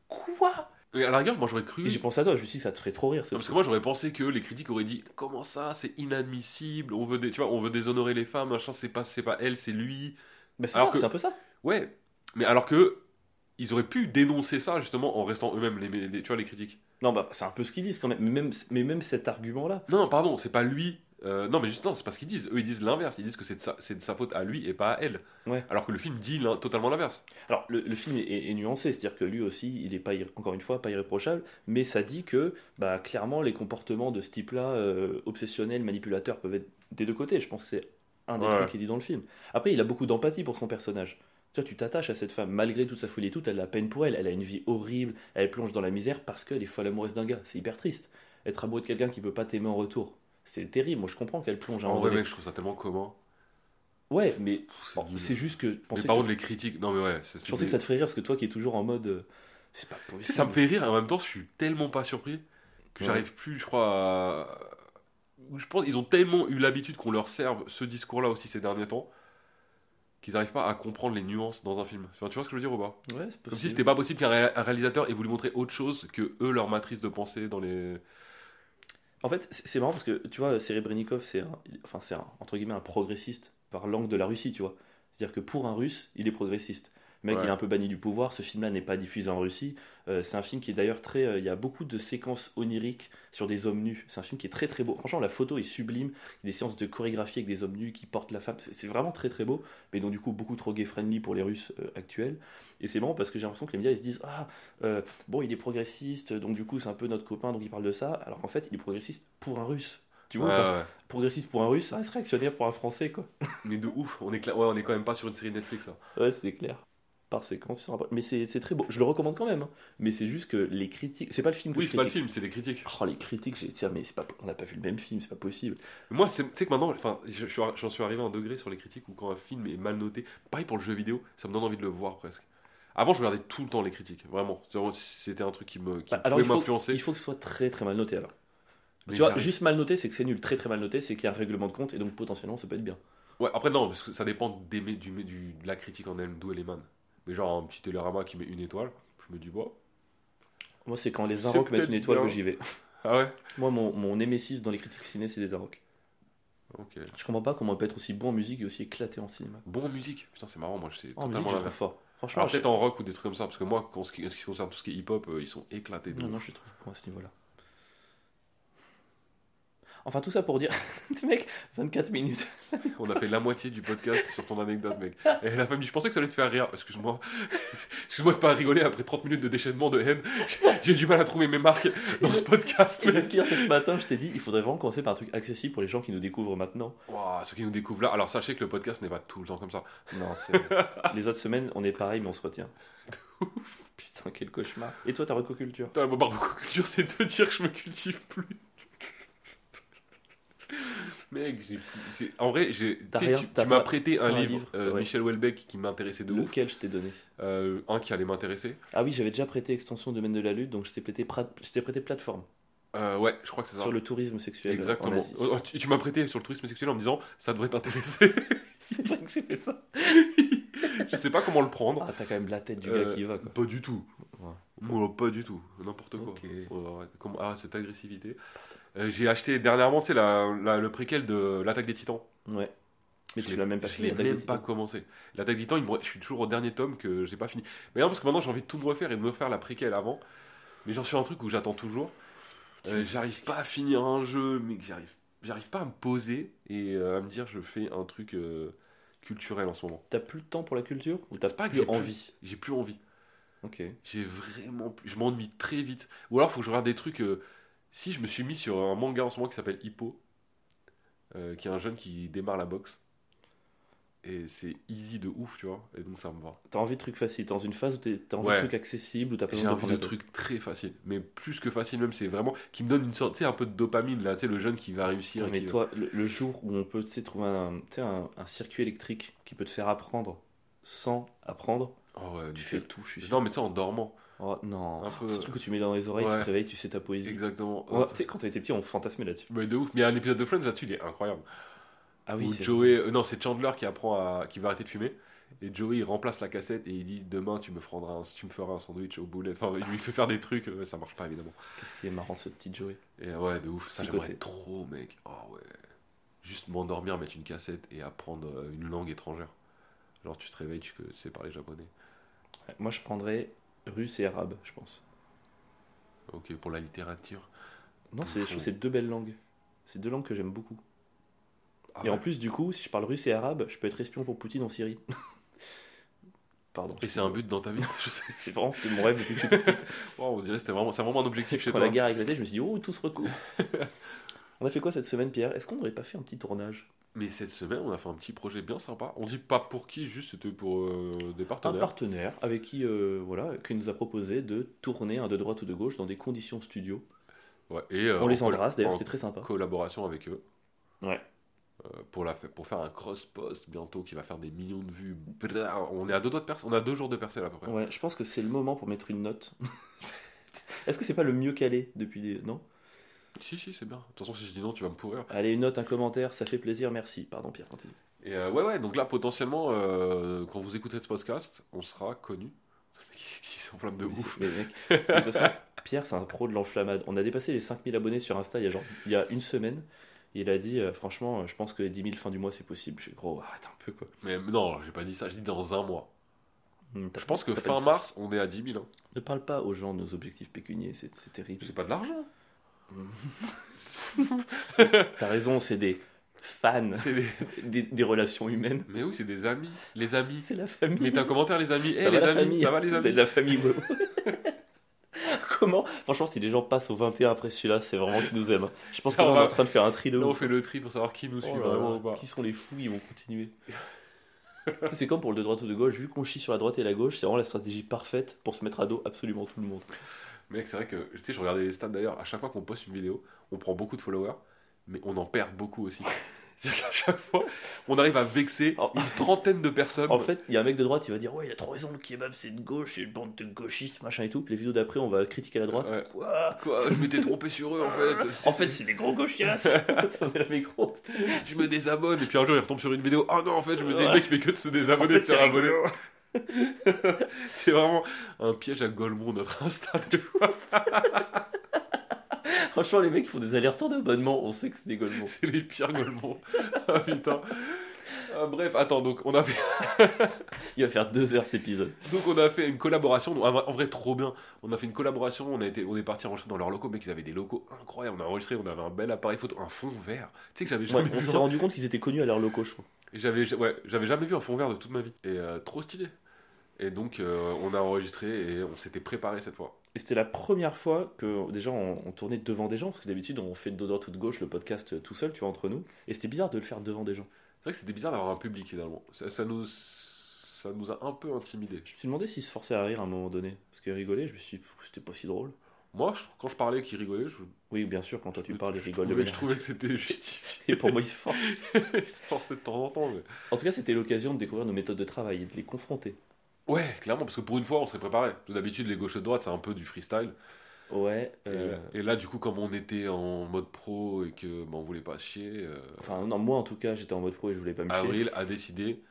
Quoi? Mais à la rigueur, moi j'aurais cru. Et j'ai pensé à toi, je me suis dit, ça te ferait trop rire. Ce Non, parce que moi j'aurais pensé que les critiques auraient dit comment ça c'est inadmissible on veut des, tu vois on veut déshonorer les femmes machin c'est pas pas elle c'est lui Bah, c'est que- un peu ça. ouais mais alors que ils auraient pu dénoncer ça justement en restant eux-mêmes les, les- tu vois les critiques Non, bah, c'est un peu ce qu'ils disent quand même. Mais même, mais même cet argument-là. non non pardon c'est pas lui Euh, non mais juste non c'est pas ce qu'ils disent eux ils disent l'inverse ils disent que c'est de, sa- c'est de sa faute à lui et pas à elle Ouais. alors que le film dit l'in- totalement l'inverse Alors, le, le film est, est nuancé, c'est-à-dire que lui aussi, il est pas, encore une fois, pas irréprochable, mais ça dit que, bah, clairement, les comportements de ce type-là, euh, obsessionnels, manipulateurs, peuvent être des deux côtés. Je pense que c'est un des Ouais. trucs qui est dit dans le film. Après, il a beaucoup d'empathie pour son personnage. Tu vois, tu t'attaches à cette femme, malgré toute sa folie et tout, elle a la peine pour elle, elle a une vie horrible, elle plonge dans la misère parce qu'elle est folle amoureuse d'un gars. C'est hyper triste. Être amoureux de quelqu'un qui peut pas t'aimer en retour, c'est terrible. Moi, je comprends qu'elle plonge en vrai mec je trouve ça tellement commun Ouais, mais c'est juste que. mais par contre les critiques non mais ouais c'est- Je pensais que ça te ferait rire parce que toi qui es toujours en mode. euh, C'est pas possible. ça me fait rire et en même temps je suis tellement pas surpris que j'arrive plus je crois à... je pense ils ont tellement eu l'habitude qu'on leur serve ce discours là aussi ces derniers temps qu'ils n'arrivent pas à comprendre les nuances dans un film Enfin, tu vois ce que je veux dire ou pas? Ouais, c'est comme si c'était pas possible qu'un ré- un réalisateur ait voulu montrer autre chose que eux leur matrice de pensée dans les En fait, c'est marrant parce que tu vois, Serebrennikov, c'est enfin, c'est entre guillemets un progressiste par l'angle de la Russie, tu vois. C'est-à-dire que pour un russe, il est progressiste. Le mec, Ouais. il est un peu banni du pouvoir. Ce film-là n'est pas diffusé en Russie. Euh, c'est un film qui est d'ailleurs très. euh, il y a beaucoup de séquences oniriques sur des hommes nus. C'est un film qui est très très beau. Franchement, la photo est sublime. Il y a des séances de chorégraphie avec des hommes nus qui portent la femme. C'est- vraiment très très beau. Mais donc, du coup, beaucoup trop gay-friendly pour les Russes euh, actuels. Et c'est marrant parce que j'ai l'impression que les médias ils se disent Ah, bon, il est progressiste, donc du coup, c'est un peu notre copain, donc il parle de ça. Alors qu'en fait, il est progressiste pour un russe. Tu vois, Ouais, ouais. progressiste pour un russe, ça reste réactionnaire pour un français, quoi. mais de ouf on est cla- ouais, on est quand même pas sur une série Netflix là. Ouais, c'est clair. Par séquence, mais c'est très beau. Je le recommande quand même. hein. Mais c'est juste que les critiques. C'est pas le film que oui c'est pas le film c'est des critiques Oh, les critiques, j'ai dit, mais c'est pas... on n'a pas vu le même film, c'est pas possible. Moi, tu sais que maintenant, enfin, je- je suis ar- j'en suis arrivé à un degré sur les critiques où quand un film est mal noté, pareil pour le jeu vidéo, ça me donne envie de le voir presque. Avant, je regardais tout le temps les critiques, vraiment. C'était un truc qui me qui Bah, alors, pouvait m'influencer. il faut que ce soit très très mal noté alors. mais tu vois, juste mal noté, c'est que c'est nul. Très très mal noté, c'est qu'il y a un règlement de compte et donc potentiellement ça peut être bien. Ouais, après, non, parce que ça dépend d'aimer du, du, de la critique en elle, d'où elle émane. Mais genre, un petit télérama qui met une étoile, je me dis, bon. Moi, c'est quand les C'est Arocs mettent une étoile bien. que j'y vais. Ah ouais? Moi, mon, mon némésis dans les critiques ciné, c'est les Arocs. Ok. Je comprends pas comment on peut être aussi bon en musique et aussi éclaté en cinéma. Bon en musique, putain, c'est marrant, moi, je sais En musique, totalement je fort. Franchement, Alors peut-être en rock ou des trucs comme ça, parce que moi, en ce qui, concerne tout ce qui est hip-hop, euh, ils sont éclatés. Non, non, je trouve pas à ce niveau-là. Enfin, tout ça pour dire. mec, 24 minutes. On a fait la moitié du podcast sur ton anecdote, mec. Et la famille, je pensais que ça allait te faire rire. Excuse-moi. Excuse-moi de pas rigoler après 30 minutes de déchaînement de haine. J'ai du mal à trouver mes marques dans ce podcast, Et le mec. pire, c'est que ce matin, je t'ai dit, il faudrait vraiment commencer par un truc accessible pour les gens qui nous découvrent maintenant. Ouah, ceux qui nous découvrent là. Alors sachez que le podcast n'est pas tout le temps comme ça. Non, c'est. les autres semaines, on est pareil, mais on se retient. Putain, quel cauchemar. Et toi, ta recoculture? Ma barbeculture, c'est de dire que je me cultive plus. Mec, j'ai- en vrai, j'ai- tu m'as prêté un livre, livre, euh, ouais. Michel Houellebecq, qui m'intéressait de ouf. Lequel je t'ai donné Euh, un qui allait m'intéresser. Ah oui, j'avais déjà prêté Extension Domaine de la lutte, donc je t'ai prêté, pra- je prêté plateforme Euh, ouais, je crois que c'est ça. sur le tourisme sexuel. en Exactement. Oh, tu tu m'as prêté sur le tourisme sexuel en me disant ça devrait t'intéresser. C'est vrai que j'ai fait ça. je sais pas comment le prendre. Ah, t'as quand même la tête du gars qui y va, quoi. Pas du tout. Ouais. Moi, pas du tout. N'importe quoi. Ok. Ouais, ouais. Comment- Ah, cette agressivité. Euh, J'ai acheté dernièrement, tu sais, la- la- le préquel de l'attaque des titans. Ouais. Mais Je tu l'ai- l'as même pas Je fini. l'ai Attaque des même pas commencé. L'attaque des titans, il me- je suis toujours au dernier tome que j'ai pas fini. Mais non, parce que maintenant j'ai envie de tout me refaire et de me refaire la préquelle avant. Mais j'en suis un truc où j'attends toujours. Euh, j'arrive pas à finir un jeu, mais j'arrive, j'arrive pas à me poser et euh, à me dire je fais un truc euh, culturel en ce moment. T'as plus de temps pour la culture ou t'as pas que envie J'ai plus envie. Ok. J'ai vraiment plus. Je m'ennuie très vite. Ou alors faut que je regarde des trucs. euh, Si je me suis mis sur un manga en ce moment qui s'appelle Hippo, euh, qui est un jeune qui démarre la boxe. Et c'est easy de ouf, tu vois. Et donc ça me va. T'as envie de trucs faciles, t'es dans une phase où t'as envie Ouais. de trucs accessibles, où t'as pas J'ai besoin de envie de trucs très faciles. Mais plus que facile même, c'est vraiment. qui me donne une sorte. Tu sais, un peu de dopamine là. Tu sais, le jeune qui va réussir. Mais qui- toi, le, le jour où on peut tu sais, trouver un, un, un circuit électrique qui peut te faire apprendre sans apprendre, Oh ouais, tu fais tout, je suis sûr. Non, mais tu sais, en dormant. Oh, non, peu- ce truc que tu mets dans les oreilles, Ouais. tu te réveilles, tu sais ta poésie. Exactement. Ouais, tu sais, quand on était petit, on fantasmait là-dessus. Mais de ouf. Mais il y a un épisode de Friends là-dessus, il est incroyable. Ah oui, où Joey, euh, non, c'est Chandler qui apprend à, qui va arrêter de fumer. Et Joey il remplace la cassette et il dit demain tu me feras un, tu me feras un sandwich au boulet. Enfin, il lui fait faire des trucs, euh, ça marche pas évidemment. Qu'est-ce qui est marrant ce petit Joey Et ouais, de ouf, ça j'aimerais trop, mec. Oh ouais, juste m'endormir, mettre une cassette et apprendre euh, une langue étrangère. Genre tu te réveilles, tu, sais parler japonais. Ouais, Moi, je prendrais russe et arabe, je pense. Ok, pour la littérature. Non, c'est, je c'est deux belles langues. C'est deux langues que j'aime beaucoup. Ah et en plus, du coup, si je parle russe et arabe, je peux être espion pour Poutine en Syrie. Pardon. Et c'est un but dans ta vie Je sais. C'est vraiment c'est mon rêve depuis que je suis petit. Wow, on dirait que c'était vraiment, c'est vraiment un objectif chez Quand toi. la guerre a éclaté, je me suis dit, oh, tout se recoupe. on a fait quoi cette semaine, Pierre? Est-ce qu'on n'aurait pas fait un petit tournage? Mais cette semaine, on a fait un petit projet bien sympa. On dit pas pour qui, juste c'était pour euh, des Un partenaires. partenaire avec qui, euh, voilà, qui nous a proposé de tourner un de droite ou de gauche dans des conditions studio. Ouais, et, euh, on les embrasse, d'ailleurs, c'était très sympa. collaboration avec eux. Ouais. Pour, la, pour faire un cross-post bientôt qui va faire des millions de vues. On est à deux doigts de percer, on a deux jours de percer à peu près. Ouais, je pense que c'est le moment pour mettre une note. Est-ce que c'est pas le mieux calé depuis des... Non? Si, si, c'est bien. De toute façon, si je dis non, tu vas me pourrir. Allez, une note, un commentaire, ça fait plaisir, merci. Pardon, Pierre, continue. Et euh, ouais, ouais, donc là, potentiellement, euh, quand vous écouterez ce podcast, on sera connu. Qui s'enflamme de ouf. mais mec, de toute façon, Pierre, c'est un pro de l'enflammade. On a dépassé les 5000 abonnés sur Insta il y a, genre, il y a une semaine. Il a dit, euh, franchement, je pense que les 10 000 fin du mois, c'est possible. Je suis gros, arrête un peu, quoi. Mais non, j'ai pas dit ça, j'ai dit dans un mois. T'as- Je pense que fin mars, on est à 10 000. hein. Ne parle pas aux gens de nos objectifs pécuniers, c'est terrible. C'est pas de l'argent. T'as raison, c'est des fans, C'est des... des, des relations humaines. Mais oui, c'est des amis. Les amis. C'est la famille. Mettez un commentaire, les amis. Eh, Ça va, les amis, famille ça va, les C'est amis de la famille, ouais. Comment? Franchement, si les gens passent au 21 après celui-là, c'est vraiment qu'ils nous aiment. hein. Je pense qu'on est en train de faire un tri de Là, on fait le tri pour savoir qui nous suit Oh là vraiment là, ou pas. Qui sont les fous, ils vont continuer. c'est comme pour le de droite ou de gauche, vu qu'on chie sur la droite et la gauche, c'est vraiment la stratégie parfaite pour se mettre à dos absolument tout le monde. Mec, c'est vrai que, tu sais, je regardais les stats d'ailleurs, à chaque fois qu'on poste une vidéo, on prend beaucoup de followers, mais on en perd beaucoup aussi. C'est-à-dire qu'à chaque fois, on arrive à vexer En- une trentaine de personnes. En fait, il y a un mec de droite, il va dire Ouais, il a trop raison, le kebab c'est de gauche, c'est une bande de gauchistes, machin et tout. Puis les vidéos d'après, on va critiquer la droite. Ouais. Quoi? Quoi, je m'étais trompé sur eux en fait. En fait, c'est des gros gauchias On est le micro. je me désabonne et puis un jour il retombe sur une vidéo. Ah non, en fait, je me dis, Ouais. le mec il fait que de se En désabonner, fait, de se c'est vraiment un piège à Golemont, notre Insta. fois. Franchement, les mecs font des allers-retours d'abonnement, on sait que c'est des Golemons. C'est les pires Golemont. ah putain. Ah, bref, attends, donc on a fait. Il va faire deux heures cet épisode. Donc on a fait une collaboration, en vrai- en vrai trop bien. On a fait une collaboration, on, a été, on est parti enregistrer dans leurs locaux, mec, ils avaient des locaux incroyables. On a enregistré, on avait un bel appareil photo, un fond vert. Tu sais que j'avais Ouais, jamais on vu. s'est un- rendu compte qu'ils étaient connus à leurs locaux, je crois. J'avais ouais, j'avais jamais vu un fond vert de toute ma vie. Et euh, trop stylé. Et donc euh, on a enregistré et on s'était préparé cette fois. Et c'était la première fois que déjà on, on tournait devant des gens, parce que d'habitude on fait de droite ou de gauche le podcast euh, tout seul, tu vois, entre nous. Et c'était bizarre de le faire devant des gens. C'est vrai que c'était bizarre d'avoir un public finalement. Ça, ça nous, ça nous a un peu intimidés. Je me suis demandé s'ils se forçaient à rire à un moment donné. Parce que rigoler, je me suis dit, c'était pas si drôle. Moi, je- quand je parlais qu'ils rigolaient, je, Oui, bien sûr, quand toi tu je- parles, ils rigolent de trouvais, je manière- trouvais que c'était justifié. Et pour moi, ils se forcent. Ils se forçaient de temps en temps. mais- En tout cas, c'était l'occasion de découvrir nos méthodes de travail et de les confronter. Ouais, clairement, parce que pour une fois, on serait préparé. D'habitude, les gauches et droites, c'est un peu du freestyle. Ouais. Et, euh, là, et là, du coup, comme on était en mode pro et que bah, on voulait pas chier, euh, Enfin, non, moi en tout cas, j'étais en mode pro et je voulais pas me chier. Avril a décidé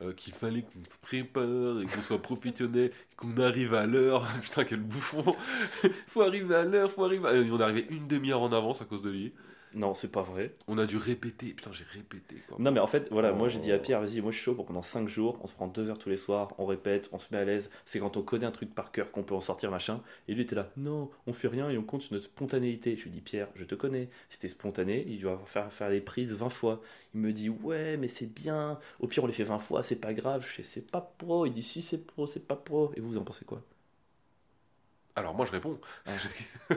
euh, qu'il fallait qu'on se prépare et qu'on soit professionnel, qu'on arrive à l'heure. Putain, quel bouffon! faut arriver à l'heure, faut arriver à... Et on est arrivé une demi-heure en avance à cause de lui. Non, c'est pas vrai. On a dû répéter. Putain, j'ai répété. Quoi. Non, mais en fait, voilà, moi j'ai dit à Oh. Pierre, vas-y, moi je suis chaud pour pendant 5 jours, on se prend 2 heures tous les soirs, on répète, on se met à l'aise. C'est quand on connaît un truc par cœur qu'on peut en sortir, machin. Et lui était là, non, on fait rien et on compte sur notre spontanéité. Je lui dis, Pierre, je te connais, si t'es spontané, il va faire, faire les prises 20 fois. Il me dit, ouais, mais c'est bien, au pire on les fait 20 fois, c'est pas grave. Je fais, c'est pas pro. Il dit, si c'est pro, c'est pas pro. Et vous, vous en pensez quoi? Alors, moi, je réponds. Ah.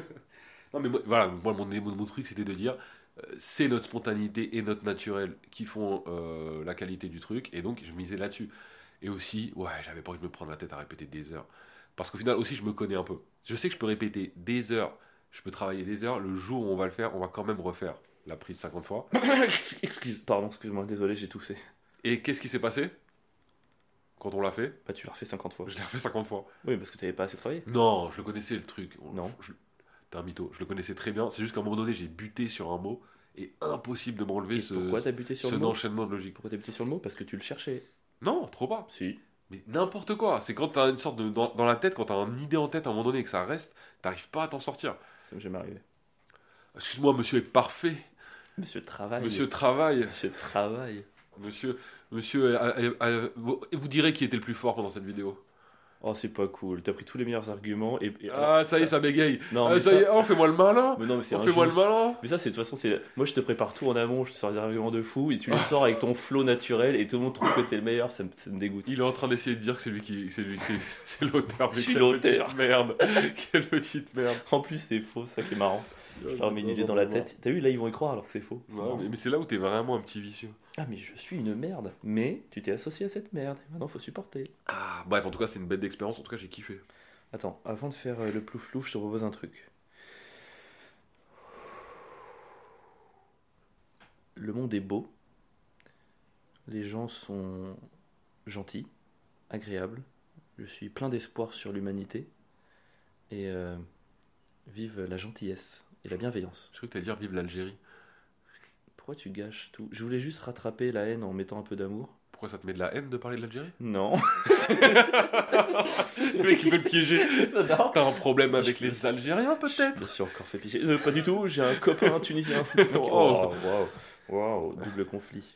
non, mais moi, voilà, moi, mon, mon, mon truc, c'était de dire euh, c'est notre spontanéité et notre naturel qui font euh, la qualité du truc. Et donc, je misais là-dessus. Et aussi, ouais, j'avais pas envie de me prendre la tête à répéter des heures. Parce qu'au final, aussi, je me connais un peu. Je sais que je peux répéter des heures, je peux travailler des heures. Le jour où on va le faire, on va quand même refaire la prise 50 fois. Excuse, pardon, excuse-moi, désolé, j'ai toussé. Et qu'est-ce qui s'est passé? Quand on l'a fait? Bah, tu l'as refait 50 fois. Je l'ai refait 50 fois. Oui, parce que t'avais pas assez travaillé. Non, je le connaissais le truc. On- Non. je- T'es un mytho. Je le connaissais très bien. C'est juste qu'à un moment donné, j'ai buté sur un mot et impossible de m'enlever ce, pourquoi t'as buté sur ce le mot enchaînement de logique. Pourquoi t'as buté sur le mot? Parce que tu le cherchais. Non, trop pas. Si. Mais n'importe quoi. C'est quand t'as une sorte de. Dans, dans la tête, quand t'as une idée en tête à un moment donné et que ça reste, t'arrives pas à t'en sortir. Ça m'est jamais arrivé. Excuse-moi, monsieur est parfait. Monsieur travail. Monsieur travaille. Monsieur travail. Monsieur. Monsieur. a- a- vous vous direz qui était le plus fort pendant cette vidéo. Oh, c'est pas cool. T'as pris tous les meilleurs arguments et. et- Ah, ça y est, ça bégaye. Non, Ah, mais ça y est, oh, fais-moi le malin. Mais non, mais c'est Oh, fais-moi le malin. Mais ça, c'est de toute façon, c'est. Moi, je te prépare tout en amont, je te sors des arguments de fou et tu les sors avec ton flow naturel et tout le monde trouve que t'es le meilleur, ça me, ça me dégoûte. Il est en train d'essayer de dire que c'est lui qui. C'est lui, c'est, l'auteur. Je Mais suis quelle l'auteur. Merde. Quelle petite merde. En plus, c'est faux, ça qui est marrant. Je leur mets une idée dans la tête. T'as vu, là, ils vont y croire alors que c'est faux. C'est marrant. mais, mais c'est là où t'es vraiment un petit vicieux. Ah, mais je suis une merde. Mais tu t'es associé à cette merde. Maintenant, faut supporter. Ah, bref, en tout cas, c'était une bête d'expérience. En tout cas, j'ai kiffé. Attends, avant de faire euh, le plouf-plouf, je te propose un truc. Le monde est beau. Les gens sont gentils, agréables. Je suis plein d'espoir sur l'humanité. Et euh, vive la gentillesse et la bienveillance. Je crois que t'allais dire vive l'Algérie. Pourquoi tu gâches tout? Je voulais juste rattraper la haine en mettant un peu d'amour. Pourquoi ça te met de la haine de parler de l'Algérie? Non. Le mec, il veut te piéger. T'as un problème avec les Algériens, peut-être Je me suis encore fait piéger. Euh, pas du tout, j'ai un copain tunisien. Oh. Waouh, waouh, waouh, double conflit.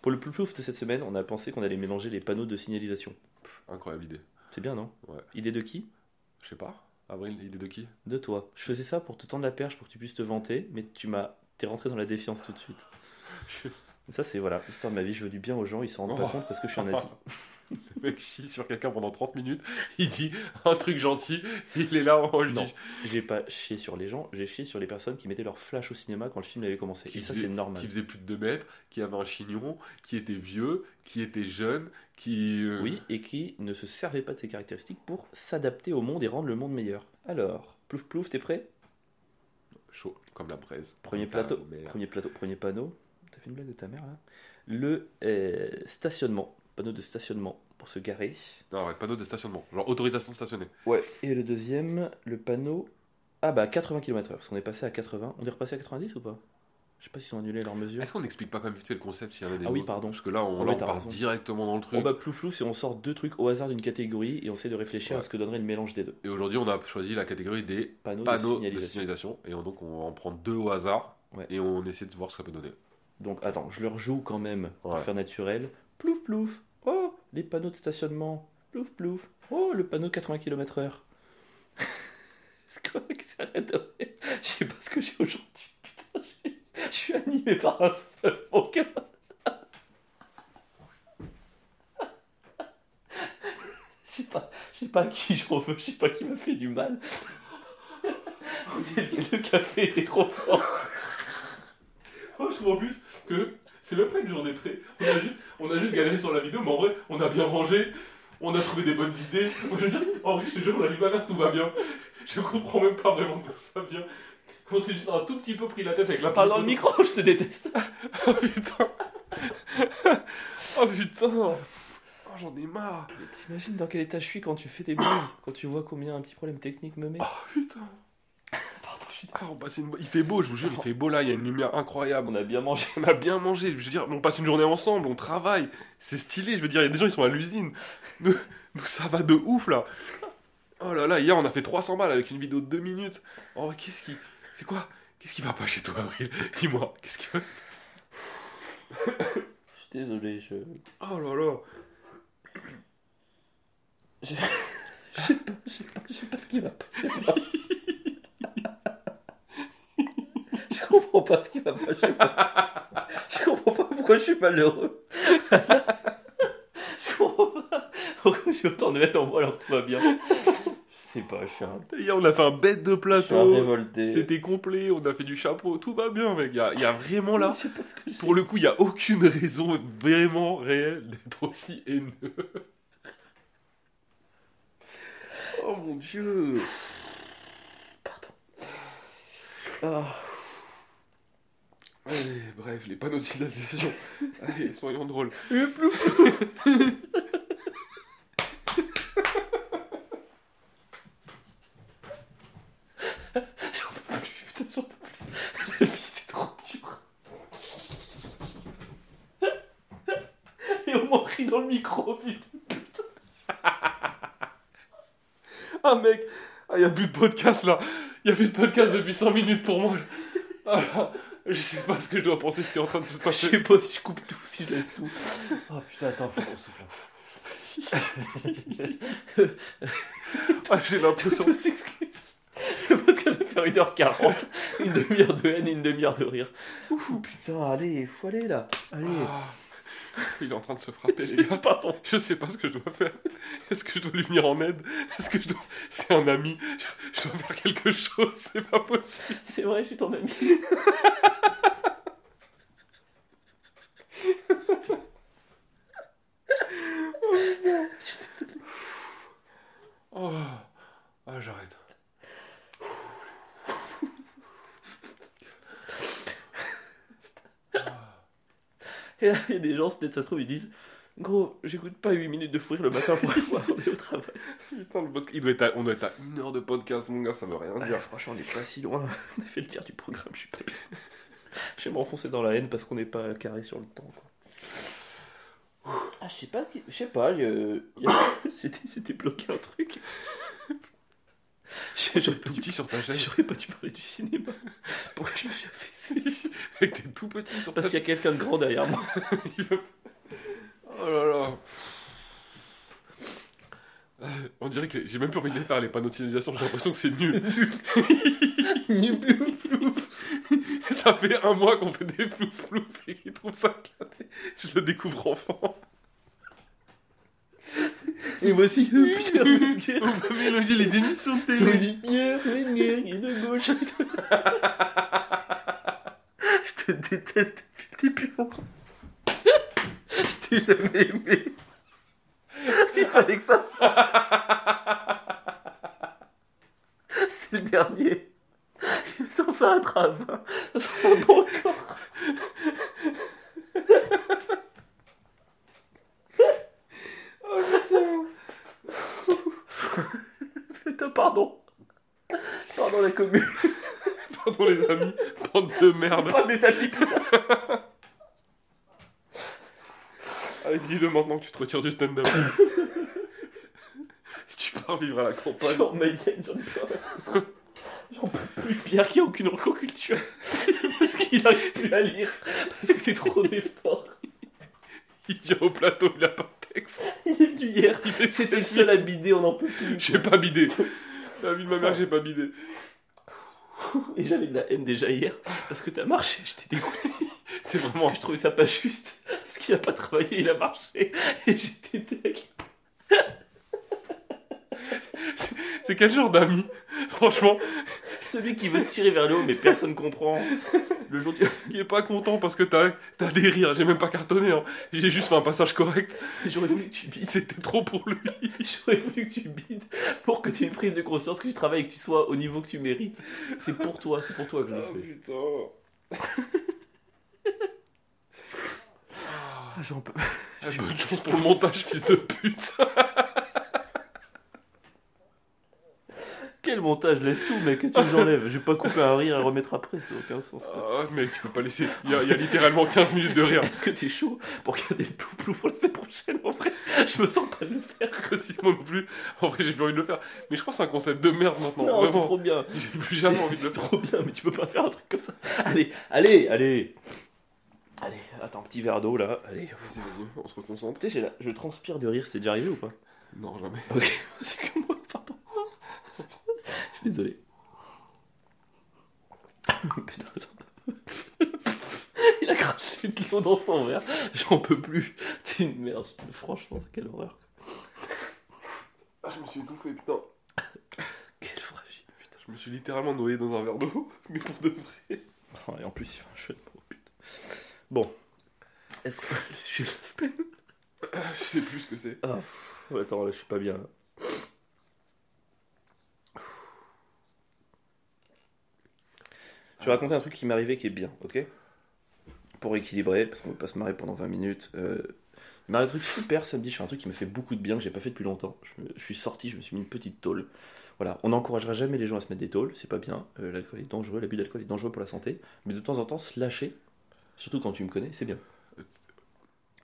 Pour le plus plouf de cette semaine, on a pensé qu'on allait mélanger les panneaux de signalisation. Incroyable idée. C'est bien, non? Ouais. Idée de qui? Je sais pas. Avril, idée de qui? De toi. Je faisais ça pour te tendre la perche, pour que tu puisses te vanter, mais tu m'as. T'es rentré dans la défiance tout de suite. Ça, c'est voilà, l'histoire de ma vie. Je veux du bien aux gens, ils s'en rendent pas Oh. compte parce que je suis en Asie. Le mec chie sur quelqu'un pendant 30 minutes. Il dit un truc gentil. Il est là en Non. J'ai pas chié sur les gens, j'ai chié sur les personnes qui mettaient leur flash au cinéma quand le film avait commencé. Qui Et ça, c'est normal. Qui faisait plus de 2 mètres, qui avait un chignon, qui était vieux, qui était jeune, qui. euh, Oui, et qui ne se servait pas de ces caractéristiques pour s'adapter au monde et rendre le monde meilleur. Alors, plouf plouf, t'es prêt? Chaud, comme la braise. Premier plateau, premier plateau, premier panneau. t'as fait une blague de ta mère là? Le euh, stationnement, panneau de stationnement pour se garer. Non, ouais, panneau de stationnement. Genre autorisation de stationner. Ouais. Et le deuxième, le panneau. Ah bah 80 km/h, parce qu'on est passé à 80. On est repassé à 90 ou pas? Je sais pas s'ils ont annulé leurs mesures. Est-ce qu'on n'explique pas quand même vite fait le concept s'il y en a des Ah oui, pardon. Parce que là, on, Oh, là, on part raison. directement dans le truc. Oh bah plus flou, c'est on sort deux trucs au hasard d'une catégorie et on essaie de réfléchir à ce que donnerait le mélange des deux. Et aujourd'hui, on a choisi la catégorie des Panneau, panneaux de de signalisation. Et on- donc, on va en prendre deux au hasard. Ouais. Et on essaie de voir ce que ça peut donner. Donc attends, je le rejoue quand même pour Ouais. faire naturel. Plouf plouf. Oh, les panneaux de stationnement. Plouf plouf. Oh, le panneau de 80 km/h. C'est quoi que ça Je sais pas ce que j'ai aujourd'hui. Putain, je suis- animé par un seul mon. Je sais pas, je sais pas à qui je veux, je sais pas qui m'a fait du mal. Le café était trop fort. Oh, je trouve en plus que c'est même pas une journée très. On a, juste, on a juste galéré sur la vidéo, mais en vrai, on a bien mangé, on a trouvé des bonnes idées. Moi, je veux dire, en vrai, je te jure, la vie de ma mère, tout va bien. Je comprends même pas vraiment d'où ça vient. On s'est juste un tout petit peu pris la tête avec la Parle dans le micro, je te déteste. Oh putain Oh putain Oh, j'en ai marre T'imagines dans quel état je suis quand tu fais tes blues Quand tu vois combien un petit problème technique me met Oh putain Ah, on passe une Il fait beau, je vous jure, il fait beau là, il y a une lumière incroyable. On a bien mangé. On a bien mangé, je veux dire, on passe une journée ensemble, on travaille, c'est stylé, je veux dire, il y a des gens, ils sont à l'usine. Nous, nous, ça va de ouf là. Oh là là, hier on a fait 300 balles avec une vidéo de 2 minutes. Oh, qu'est-ce qui. C'est quoi? Qu'est-ce qui va pas chez toi, Avril? Dis-moi, qu'est-ce qui va? Je suis désolé, je. Oh là là Je sais pas, je sais pas, je sais pas ce qui va pas. Je, comprends pas ce qui va pas. Je, comprends pas pourquoi je suis malheureux. Je comprends pas pourquoi j'ai autant de mettre en moi alors que tout va bien. Je sais pas, je suis un, Hier on a fait un bête de je suis un plateau, c'était complet, on a fait du chapeau, tout va bien, mec. Il y a, il y a vraiment là. Je sais pas ce que. Pour le coup, il n'y a aucune raison vraiment réelle d'être aussi haineux. Oh mon dieu Ah. Allez, bref, les panneaux de signalisation. Allez, soyons drôles. Le plus J'en peux plus, putain, j'en peux plus. La vie, c'est trop dur. Et au moins rit dans le micro, putain. Ah mec, il n'y a plus de podcast là. Il n'y a plus de podcast depuis 5 minutes pour moi. Ah, je sais pas ce que je dois penser de ce qui est en train de se Je passer. sais pas si je coupe tout, si je laisse tout. Oh putain, attends, faut qu'on souffle. Ah, J'ai l'impression. On s'excuse. Le podcast va faire 1h40. Une demi-heure de haine et une demi-heure de rire. Ouh, putain, allez, faut aller là. Allez. Ah, il est en train de se frapper, les gars. Pardon. Je sais pas ce que je dois faire. Est-ce que je dois lui venir en aide? Est-ce que je dois. C'est un ami. Je, je dois faire quelque chose. C'est pas possible. C'est vrai, je suis ton ami. Oh. Ah, j'arrête. Et là, il y a des gens, peut-être ça se trouve, ils disent Gros, j'écoute pas 8 minutes de fou rire le matin pour pouvoir aller au travail. Putain, le podcast- il doit être à- on doit être à une heure de podcast, mon gars, ça veut rien Ah, dire. franchement, on est pas si loin. On a fait le tiers du programme, je suis pas bien. Je vais m'enfoncer dans la haine parce qu'on n'est pas carré sur le temps. Quoi. Ah, je sais pas, je sais pas, j'étais bloqué un truc. J'aurais Tout pas, dû... petit sur ta j'aurais pas dû parler du cinéma. Pourquoi je me suis affaissé Avec t'es tout petit sur ta Parce qu'il y a quelqu'un de grand derrière moi. Oh là là. Euh, On dirait que les- j'ai même plus envie de les faire les panneaux de signalisation, j'ai l'impression que c'est nul. ça fait un mois qu'on fait des plouf plouf et qu'ils trouvent ça éclaté. Je le découvre enfant. Et voici euh, Pierre Metzger. On va mélanger les émissions de télé. Pierre Metzger, il est de gauche. Je te déteste depuis le début. Je t'ai jamais aimé. Il fallait que ça sorte. C'est le dernier. Ça, on s'arrêtera à 20. Ça un bon corps. inconnus. Pardon les amis, bande de merde. Pas mes amis, putain. Allez, dis-le maintenant que tu te retires du stand-up. tu pars vivre à la campagne. Genre Mayenne, j'en peux rien. J'en peux plus. Pierre qui a aucune recoculture. Parce qu'il n'arrive plus à lire. Parce que c'est trop d'efforts. Il vient au plateau, il a pas de texte. Il est venu hier. C'était le seul à bider, on n'en peut plus. J'ai pas bidé. La vie de ma mère, j'ai pas bidé. Et j'avais de la haine déjà hier. Parce que t'as marché, j'étais dégoûté. C'est Parce vraiment. que je trouvais ça pas juste. Parce qu'il a pas travaillé, il a marché. Et j'étais deg. C'est quel genre d'ami? Franchement, Celui qui veut tirer vers le haut, mais personne comprend. Le jour du... il est pas content parce que t'as as des rires. J'ai même pas cartonné. Hein. J'ai juste fait un passage correct. J'aurais voulu que tu bides. C'était trop pour lui. J'aurais voulu que tu bides pour que tu aies une prise de conscience, que tu travailles et que tu sois au niveau que tu mérites. C'est pour toi, c'est pour toi que je le fais. Oh, putain. Ah, J'en peux. Ah, Bonne chance pour le montage, fils de pute. Quel montage, laisse tout, mec, qu'est-ce que j'enlève Je vais pas couper un rire et remettre après, ça n'a aucun sens. quoi. Ah, mec, tu peux pas laisser. Il y, a, il y a littéralement 15 minutes de rire. Est-ce que t'es chaud pour regarder le plou-plou pour la semaine prochaine En vrai, je me sens pas de le faire. Si moi non plus. En vrai, j'ai plus envie de le faire. Mais je crois que c'est un concept de merde maintenant. Non, c'est trop bien. J'ai plus jamais envie de le faire. trop bien, mais tu peux pas faire un truc comme ça. Allez, allez, allez. Allez, attends, petit verre d'eau là. Allez. Vas-y, vas-y, on se reconcentre. Tu sais, je transpire de rire, c'est déjà arrivé ou pas? Non, jamais. Ok, c'est que moi. Je suis désolé. Putain, attends. Il a craché de l'eau dans son verre. J'en peux plus. T'es une merde. Franchement, quelle horreur. Ah, je me suis étouffé, putain. Quelle fragile. Putain. Je me suis littéralement noyé dans un verre d'eau. Mais pour de vrai. Oh, et en plus, il fait un chouette mot, putain. Bon. Est-ce que le sujet de la semaine? Ah, Je sais plus ce que c'est. Ah, pff, attends, là, je suis pas bien. là. Je vais raconter un truc qui m'est arrivé qui est bien, ok Pour équilibrer, parce qu'on va pas se marrer pendant 20 minutes. Euh, il m'est arrivé un truc super samedi, je fais un truc qui me fait beaucoup de bien, que j'ai pas fait depuis longtemps. Je, me- je suis sorti, je me suis mis une petite tôle. Voilà, on n'encouragera jamais les gens à se mettre des tôles, c'est pas bien. Euh, l'alcool est dangereux, l'abus d'alcool est dangereux pour la santé. Mais de temps en temps, se lâcher, surtout quand tu me connais, c'est bien.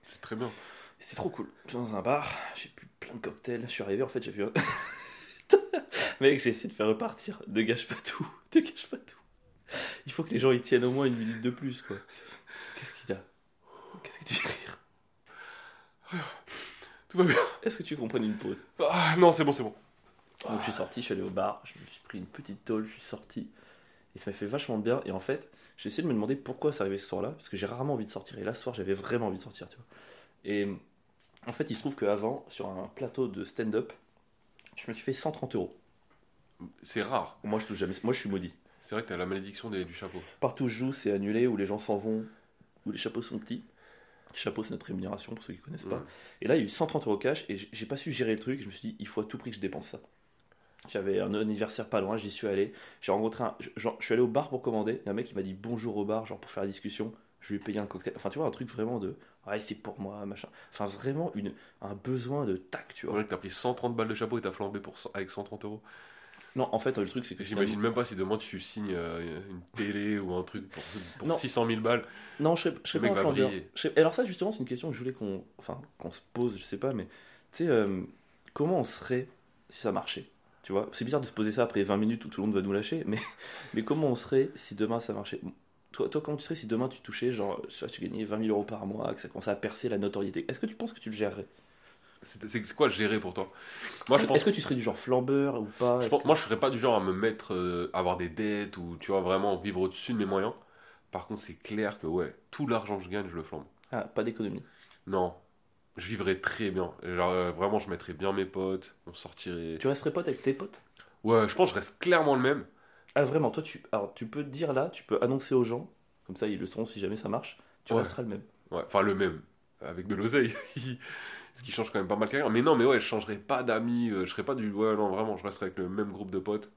C'est très bien. C'est trop cool. Je suis dans un bar, j'ai bu plein de cocktails. Je suis arrivé, en fait, j'ai vu un. Mec, j'ai essayé de faire repartir. Ne gâche pas tout. Ne gâche pas tout. Il faut que les gens y tiennent au moins une minute de plus, quoi. Qu'est-ce qu'il y a Qu'est-ce que tu fais rire Tout va bien. Est-ce que tu prenne une pause Ah, non, c'est bon, c'est bon. Donc, je suis sorti, je suis allé au bar, je me suis pris une petite tôle, je suis sorti. Et ça m'a fait vachement de bien. Et en fait, j'ai essayé de me demander pourquoi ça arrivait ce soir-là. Parce que j'ai rarement envie de sortir. Et là, ce soir, j'avais vraiment envie de sortir, tu vois. Et en fait, il se trouve qu'avant, sur un plateau de stand-up, je me suis fait 130 euros. C'est rare. Moi, je touche jamais. Moi, je suis maudit. C'est vrai que t'as la malédiction des- du chapeau. Partout où je joue, c'est annulé, où les gens s'en vont, où les chapeaux sont petits. Chapeau, c'est notre rémunération pour ceux qui connaissent pas. Ouais. Et là, il y a eu 130 euros cash et j'ai pas su gérer le truc. Je me suis dit, il faut à tout prix que je dépense ça. J'avais un anniversaire pas loin, j'y suis allé. J'ai rencontré un. Genre, je suis allé au bar pour commander. Et un mec, il m'a dit bonjour au bar, genre pour faire la discussion. Je lui ai payé un cocktail. Enfin, tu vois, un truc vraiment de. Ouais, c'est pour moi, machin. Enfin, vraiment une, un besoin de tac, tu C'est vois. vrai que t'as pris 130 balles de chapeau et t'as flambé pour, avec 130 euros. Non, en fait, le truc, c'est que J'imagine même pas si demain tu signes euh, une télé ou un truc pour, pour Non. 600 000 balles. Non, je serais, je mec pas. Je serais- Alors ça, justement, c'est une question que je voulais qu'on enfin, qu'on se pose, je sais pas, mais tu sais, euh, comment on serait si ça marchait? Tu vois, c'est bizarre de se poser ça après 20 minutes où tout le monde va nous lâcher, mais, mais comment on serait si demain ça marchait? Toi, toi, comment tu serais si demain tu touchais, genre, sais tu gagnais 20 000 euros par mois, que ça commençait à percer la notoriété? Est-ce que tu penses que tu le gérerais? C'est quoi gérer pour toi Moi je pense, Est-ce que tu serais du genre flambeur ou pas? Je Est-ce pense- que- moi je serais pas du genre à me mettre, euh, avoir des dettes ou tu vois vraiment vivre au-dessus de mes moyens. Par contre c'est clair que ouais, tout l'argent que je gagne je le flambe. Ah, pas d'économie. Non, je vivrais très bien. Genre euh, vraiment je mettrais bien mes potes, on sortirait. Tu resterais pote avec tes potes? Ouais, je pense que je reste clairement le même. Ah, vraiment, toi, tu, alors, tu peux te dire là, tu peux annoncer aux gens, comme ça ils le sauront si jamais ça marche, tu Ouais. resteras le même. Ouais, enfin le même, avec de l'oseille. Ce qui change quand même pas mal quelqu'un. Mais non, mais ouais, je changerais pas d'amis, euh, je serais pas du. Ouais, non, vraiment, je resterais avec le même groupe de potes,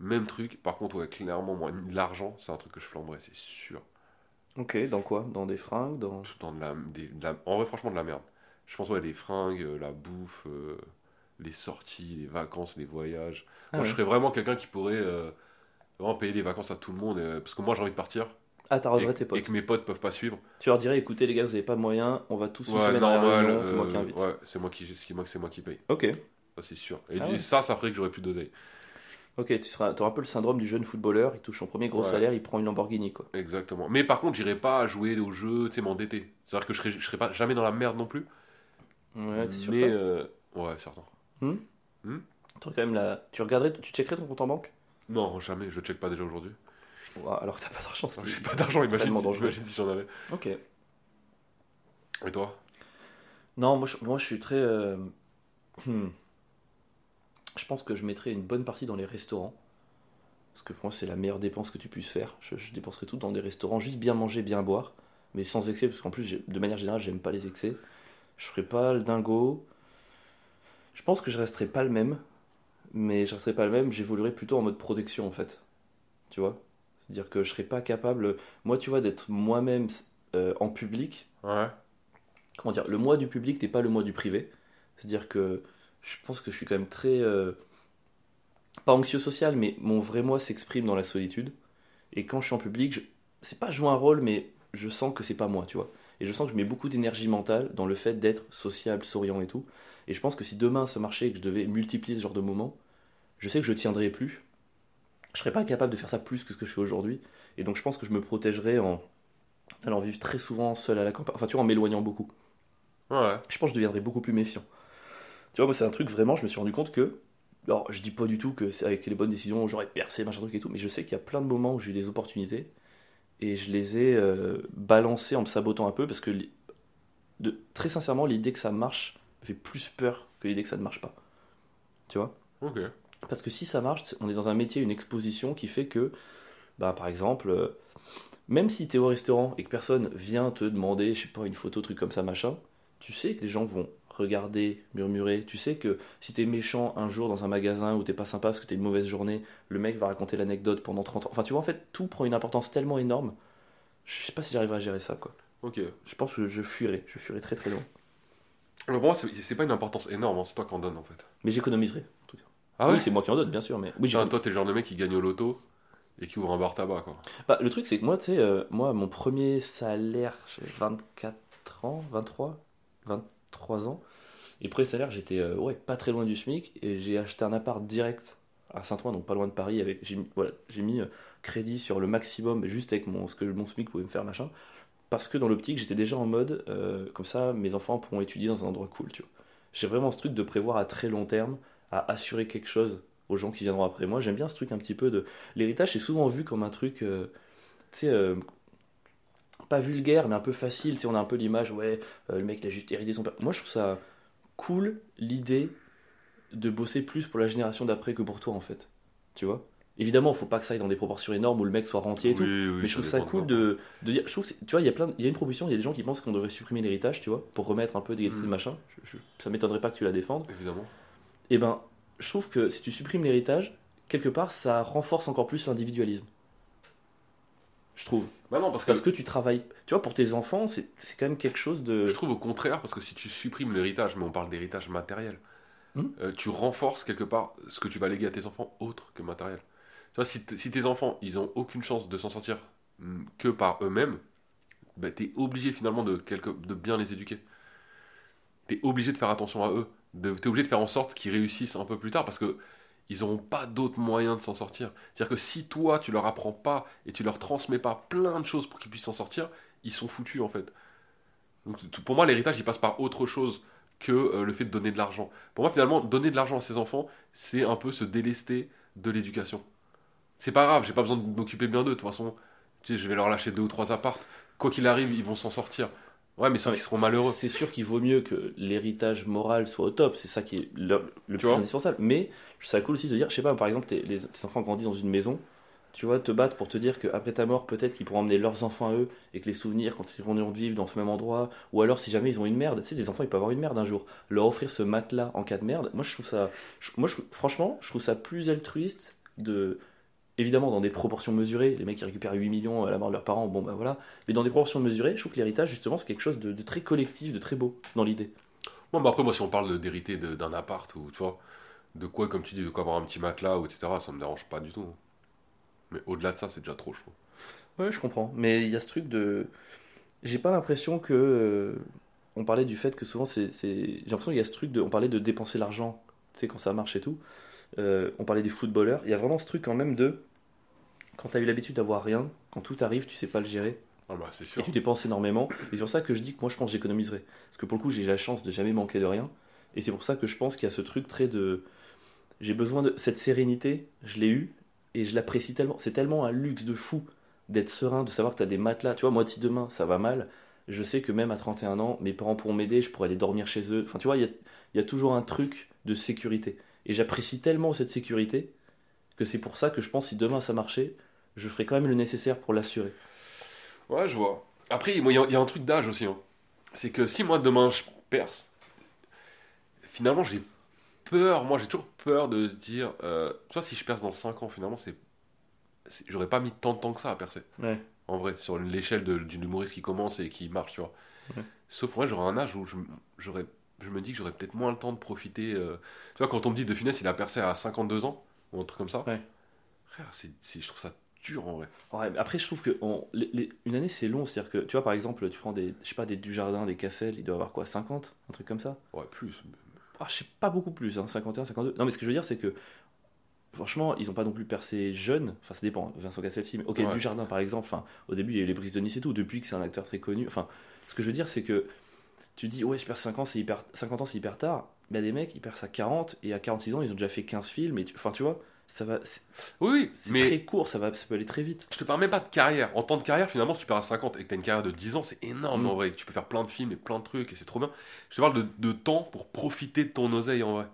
même truc. Par contre, ouais, clairement, moi, l'argent, c'est un truc que je flamberais, c'est sûr. Ok, dans quoi? Dans des fringues dans... Dans de la, des- de la- en vrai, franchement, de la merde. Je pense, ouais, les fringues, euh, la bouffe, euh, les sorties, les vacances, les voyages. Ah moi, ouais. je serais vraiment quelqu'un qui pourrait euh, Vraiment payer des vacances à tout le monde. parce que moi, j'ai envie de partir. Ah, Et, t'arrangerais tes et potes. que mes potes peuvent pas suivre. Tu leur dirais, écoutez les gars, vous avez pas de moyens, on va tous Ouais, semaine à la c'est moi euh, qui invite. Ouais, c'est moi qui, c'est moi, c'est moi qui paye. Ok, Ça, c'est sûr. Et, Ah et ouais. ça, ça ferait que j'aurais plus d'oseille. ok, tu seras, auras un peu le syndrome du jeune footballeur, il touche son premier gros Ouais. salaire, il prend une Lamborghini quoi. Exactement. Mais par contre, j'irai pas jouer au jeu, tu sais, m'endetter. C'est-à-dire que je serai, je serai pas jamais dans la merde non plus. Ouais, c'est sûr mais euh, ouais, certain. Quand même la... Tu regarderais, tu checkerais ton compte en banque? Non, jamais. Je check pas déjà aujourd'hui. Ouah, Alors que t'as pas d'argent, c'est J'ai pas d'argent. Imagine, Tellement si- dangereux. imagine si j'en avais. Ok. Et toi? Non, moi je, moi, je suis très. euh, hmm. Je pense que je mettrais une bonne partie dans les restaurants. Parce que pour moi, c'est la meilleure dépense que tu puisses faire. Je, je dépenserais tout dans des restaurants, juste bien manger, bien boire. Mais sans excès, parce qu'en plus, j'ai- de manière générale, j'aime pas les excès. Je ferais pas le dingo. Je pense que je resterai pas le même. Mais je resterai pas le même, j'évoluerai plutôt en mode protection en fait. Tu vois? C'est-à-dire que je serais pas capable, moi, tu vois, d'être moi-même euh, en public Ouais. comment dire, le moi du public n'est pas le moi du privé. C'est-à-dire que je pense que je suis quand même très. euh, pas anxieux social, mais mon vrai moi s'exprime dans la solitude. Et quand je suis en public, je, c'est pas jouer un rôle, mais je sens que c'est pas moi, tu vois. Et je sens que je mets beaucoup d'énergie mentale dans le fait d'être sociable, souriant et tout. Et je pense que si demain ça marchait et que je devais multiplier ce genre de moments, je sais que je tiendrais plus. Je serais pas capable de faire ça plus que ce que je fais aujourd'hui. Et donc je pense que je me protégerais en allant vivre très souvent seul à la campagne. Enfin, tu vois, en m'éloignant beaucoup Ouais. je pense que je deviendrais beaucoup plus méfiant. Tu vois, moi, c'est un truc vraiment, je me suis rendu compte que. Alors, je dis pas du tout que c'est avec les bonnes décisions, j'aurais percé, machin truc et tout, mais je sais qu'il y a plein de moments où j'ai eu des opportunités et je les ai euh, balancées en me sabotant un peu parce que, de, très sincèrement, l'idée que ça marche me fait plus peur que l'idée que ça ne marche pas. Tu vois? Ok. Parce que si ça marche, on est dans un métier, une exposition qui fait que, bah, par exemple, euh, même si tu es au restaurant et que personne vient te demander, je sais pas, une photo, truc comme ça, machin, tu sais que les gens vont regarder, murmurer. Tu sais que si t'es méchant un jour dans un magasin ou t'es pas sympa parce que t'as une mauvaise journée, le mec va raconter l'anecdote pendant 30 ans. Enfin, tu vois, en fait, tout prend une importance tellement énorme. Je sais pas si j'arriverai à gérer ça, quoi. Ok. Je pense que je fuirai. Je fuirai très très loin. Alors, pour moi, c'est pas une importance énorme, hein, c'est toi qui en donne en fait. Mais j'économiserai. Ah ouais oui, c'est moi qui en donne, bien sûr, mais oui, Toi, t'es le genre de mec qui gagne au loto et qui ouvre un bar tabac, quoi. Bah, le truc, c'est que moi, tu sais, euh, moi, mon premier salaire, j'avais 24 ans, 23, 23 ans. Et premier salaire, j'étais euh, ouais, pas très loin du SMIC. Et j'ai acheté un appart direct à Saint-Ouen, donc pas loin de Paris. Avec, j'ai mis, voilà, j'ai mis euh, crédit sur le maximum, juste avec mon, ce que mon SMIC pouvait me faire, machin. Parce que dans l'optique, j'étais déjà en mode, euh, comme ça, mes enfants pourront étudier dans un endroit cool, tu vois. J'ai vraiment ce truc de prévoir à très long terme, à assurer quelque chose aux gens qui viendront après moi. J'aime bien ce truc un petit peu de. L'héritage, c'est souvent vu comme un truc. euh, tu sais, euh, pas vulgaire, mais un peu facile. Tu on a un peu l'image, ouais, euh, le mec, il a juste hérité son père. Moi, je trouve ça cool, l'idée de bosser plus pour la génération d'après que pour toi, en fait. Tu vois? Évidemment, faut pas que ça aille dans des proportions énormes où le mec soit rentier et tout. Oui, mais je trouve ça cool de, de dire. Je trouve, tu vois, il y a plein, de- il y a une proposition, il y a des gens qui pensent qu'on devrait supprimer l'héritage, tu vois, pour remettre un peu d'égalité de Mm. machin. Je- je- ça m'étonnerait pas que tu la défendes. Évidemment. Et ben, je trouve que si tu supprimes l'héritage, quelque part, ça renforce encore plus l'individualisme. Je trouve. Bah non, parce que, Parce que tu travailles. Tu vois, pour tes enfants, c'est quand même quelque chose de. je trouve au contraire, parce que si tu supprimes l'héritage, mais on parle d'héritage matériel, Hmm? euh, tu renforces quelque part ce que tu vas léguer à tes enfants autre que matériel. Tu vois, si, si tes enfants, ils ont aucune chance de s'en sortir mm, que par eux-mêmes, bah, tu es obligé finalement de, quelque, de bien les éduquer. Tu es obligé de faire attention à eux. Tu es obligé de faire en sorte qu'ils réussissent un peu plus tard parce que ils n'auront pas d'autres moyens de s'en sortir. C'est-à-dire que si toi, tu leur apprends pas et tu leur transmets pas plein de choses pour qu'ils puissent s'en sortir, ils sont foutus en fait. Pour moi, l'héritage, il passe par autre chose que euh, le fait de donner de l'argent. Pour moi, finalement, donner de l'argent à ses enfants, c'est un peu se délester de l'éducation. C'est pas grave, j'ai pas besoin de m'occuper bien d'eux. De toute façon, je vais leur lâcher deux ou trois appartes. Quoi qu'il arrive, ils vont s'en sortir. Ouais, mais sauf Ouais, qu'ils seront malheureux. C'est sûr qu'il vaut mieux que l'héritage moral soit au top, c'est ça qui est le, le plus indispensable. Mais je trouve ça cool aussi de dire, je sais pas, par exemple, tes, les- tes enfants grandissent dans une maison, tu vois, te battre pour te dire qu'après ta mort, peut-être qu'ils pourront emmener leurs enfants à eux et que les souvenirs, quand ils vont vivre dans ce même endroit, ou alors si jamais ils ont une merde, tu sais, des enfants ils peuvent avoir une merde un jour, leur offrir ce matelas en cas de merde, moi je trouve ça, je- moi je, franchement, je trouve ça plus altruiste de. Évidemment, dans des proportions mesurées, les mecs qui récupèrent 8 millions à la mort de leurs parents, bon bah voilà. Mais dans des proportions mesurées, je trouve que l'héritage, justement, c'est quelque chose de, de très collectif, de très beau dans l'idée. Bon, bah après, moi, si on parle d'hériter d'un appart ou tu vois, de quoi, comme tu dis, de quoi avoir un petit matelas ou etc., ça me dérange pas du tout. Mais au-delà de ça, c'est déjà trop, je trouve. Ouais, je comprends. Mais il y a ce truc de. J'ai pas l'impression que. euh, On parlait du fait que souvent, c'est- J'ai l'impression qu'il y a ce truc de. On parlait de dépenser l'argent, tu sais, quand ça marche et tout. Euh, on parlait des footballeurs. Il y a vraiment ce truc quand même de. Quand t'as eu l'habitude d'avoir rien, quand tout arrive, tu sais pas le gérer. Ah bah, c'est Et sûr. tu dépenses énormément. Et c'est pour ça que je dis que moi, je pense que j'économiserai. Parce que pour le coup, j'ai la chance de jamais manquer de rien. Et c'est pour ça que je pense qu'il y a ce truc très de. J'ai besoin de. Cette sérénité, je l'ai eue. Et je l'apprécie tellement. C'est tellement un luxe de fou d'être serein, de savoir que tu as des matelas. Tu vois, moi, si demain ça va mal, je sais que même à 31 ans, mes parents pourront m'aider, je pourrais aller dormir chez eux. Enfin, tu vois, il y a, il y a toujours un truc de sécurité. Et j'apprécie tellement cette sécurité que c'est pour ça que je pense si demain ça marchait, je ferai quand même le nécessaire pour l'assurer. Ouais, je vois. Après, moi, il y, a- il y a un truc d'âge aussi. hein. C'est que si moi demain je perce, finalement j'ai peur. Moi j'ai toujours peur de dire, euh, tu vois, si je perce dans 5 ans, finalement, c'est. J'aurais pas mis tant de temps que ça à percer. Ouais. En vrai, sur l'échelle d'une humoriste qui commence et qui marche, tu vois. Ouais. Sauf moi, j'aurais un âge où j'aurais, je me dis que j'aurais peut-être moins le temps de profiter. euh, Tu vois, quand on me dit de finesse, il a percé à 52 ans, ou un truc comme ça. Ouais. Frère, c'est, c'est- je trouve ça dur en vrai. Ouais, mais après, je trouve que on- les- les- une année, c'est long. C'est-à-dire que, tu vois, par exemple, tu prends des, je sais pas, des Dujardin, des Cassel, il doit avoir quoi, 50 Un truc comme ça? Ouais, plus. ah, Je sais pas beaucoup plus, hein, 51, 52. Non, mais ce que je veux dire, c'est que, franchement, ils ont pas non plus percé jeune. Enfin, ça dépend, Vincent Cassel, si. Mais, ok, Ouais. Dujardin, par exemple, enfin, au début, il y a eu les Brises de Nice et tout. Depuis que c'est un acteur très connu. Enfin, ce que je veux dire, c'est que tu dis, ouais, je perds 5 ans, c'est hyper, 50 ans, c'est hyper tard. Mais des mecs, ils percent à 40 et à 46 ans, ils ont déjà fait 15 films. Et tu- Enfin, tu vois, ça va. C'est Oui, oui, c'est mais. très court, ça, va, ça peut aller très vite. Je te parle même pas de carrière. En temps de carrière, finalement, si tu perds à 50 et que tu as une carrière de 10 ans, c'est énorme Mm. en vrai. Tu peux faire plein de films et plein de trucs et c'est trop bien. Je te parle de, de temps pour profiter de ton oseille en vrai.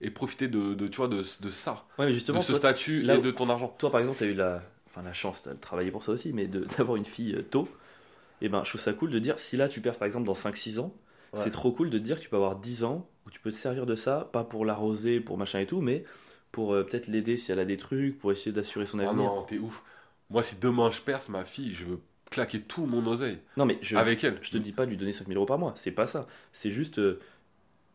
Et profiter de, de, tu vois, de, de ça, Ouais, mais de justement, ce toi, statut là et où- de ton argent. toi, par exemple, tu as eu la, enfin, la chance, tu as travaillé pour ça aussi, mais de- d'avoir une fille euh, tôt. Et ben, je trouve ça cool de dire, si là tu perds par exemple dans 5-6 ans, Ouais. c'est trop cool de dire que tu peux avoir 10 ans où tu peux te servir de ça, pas pour l'arroser, pour machin et tout, mais pour euh, peut-être l'aider si elle a des trucs, pour essayer d'assurer son Ah avenir. non, t'es ouf. Moi, si demain je perce ma fille, je veux claquer tout mon oseille non, mais je, avec elle. je te dis pas de lui donner 5000 euros par mois, c'est pas ça. C'est juste euh,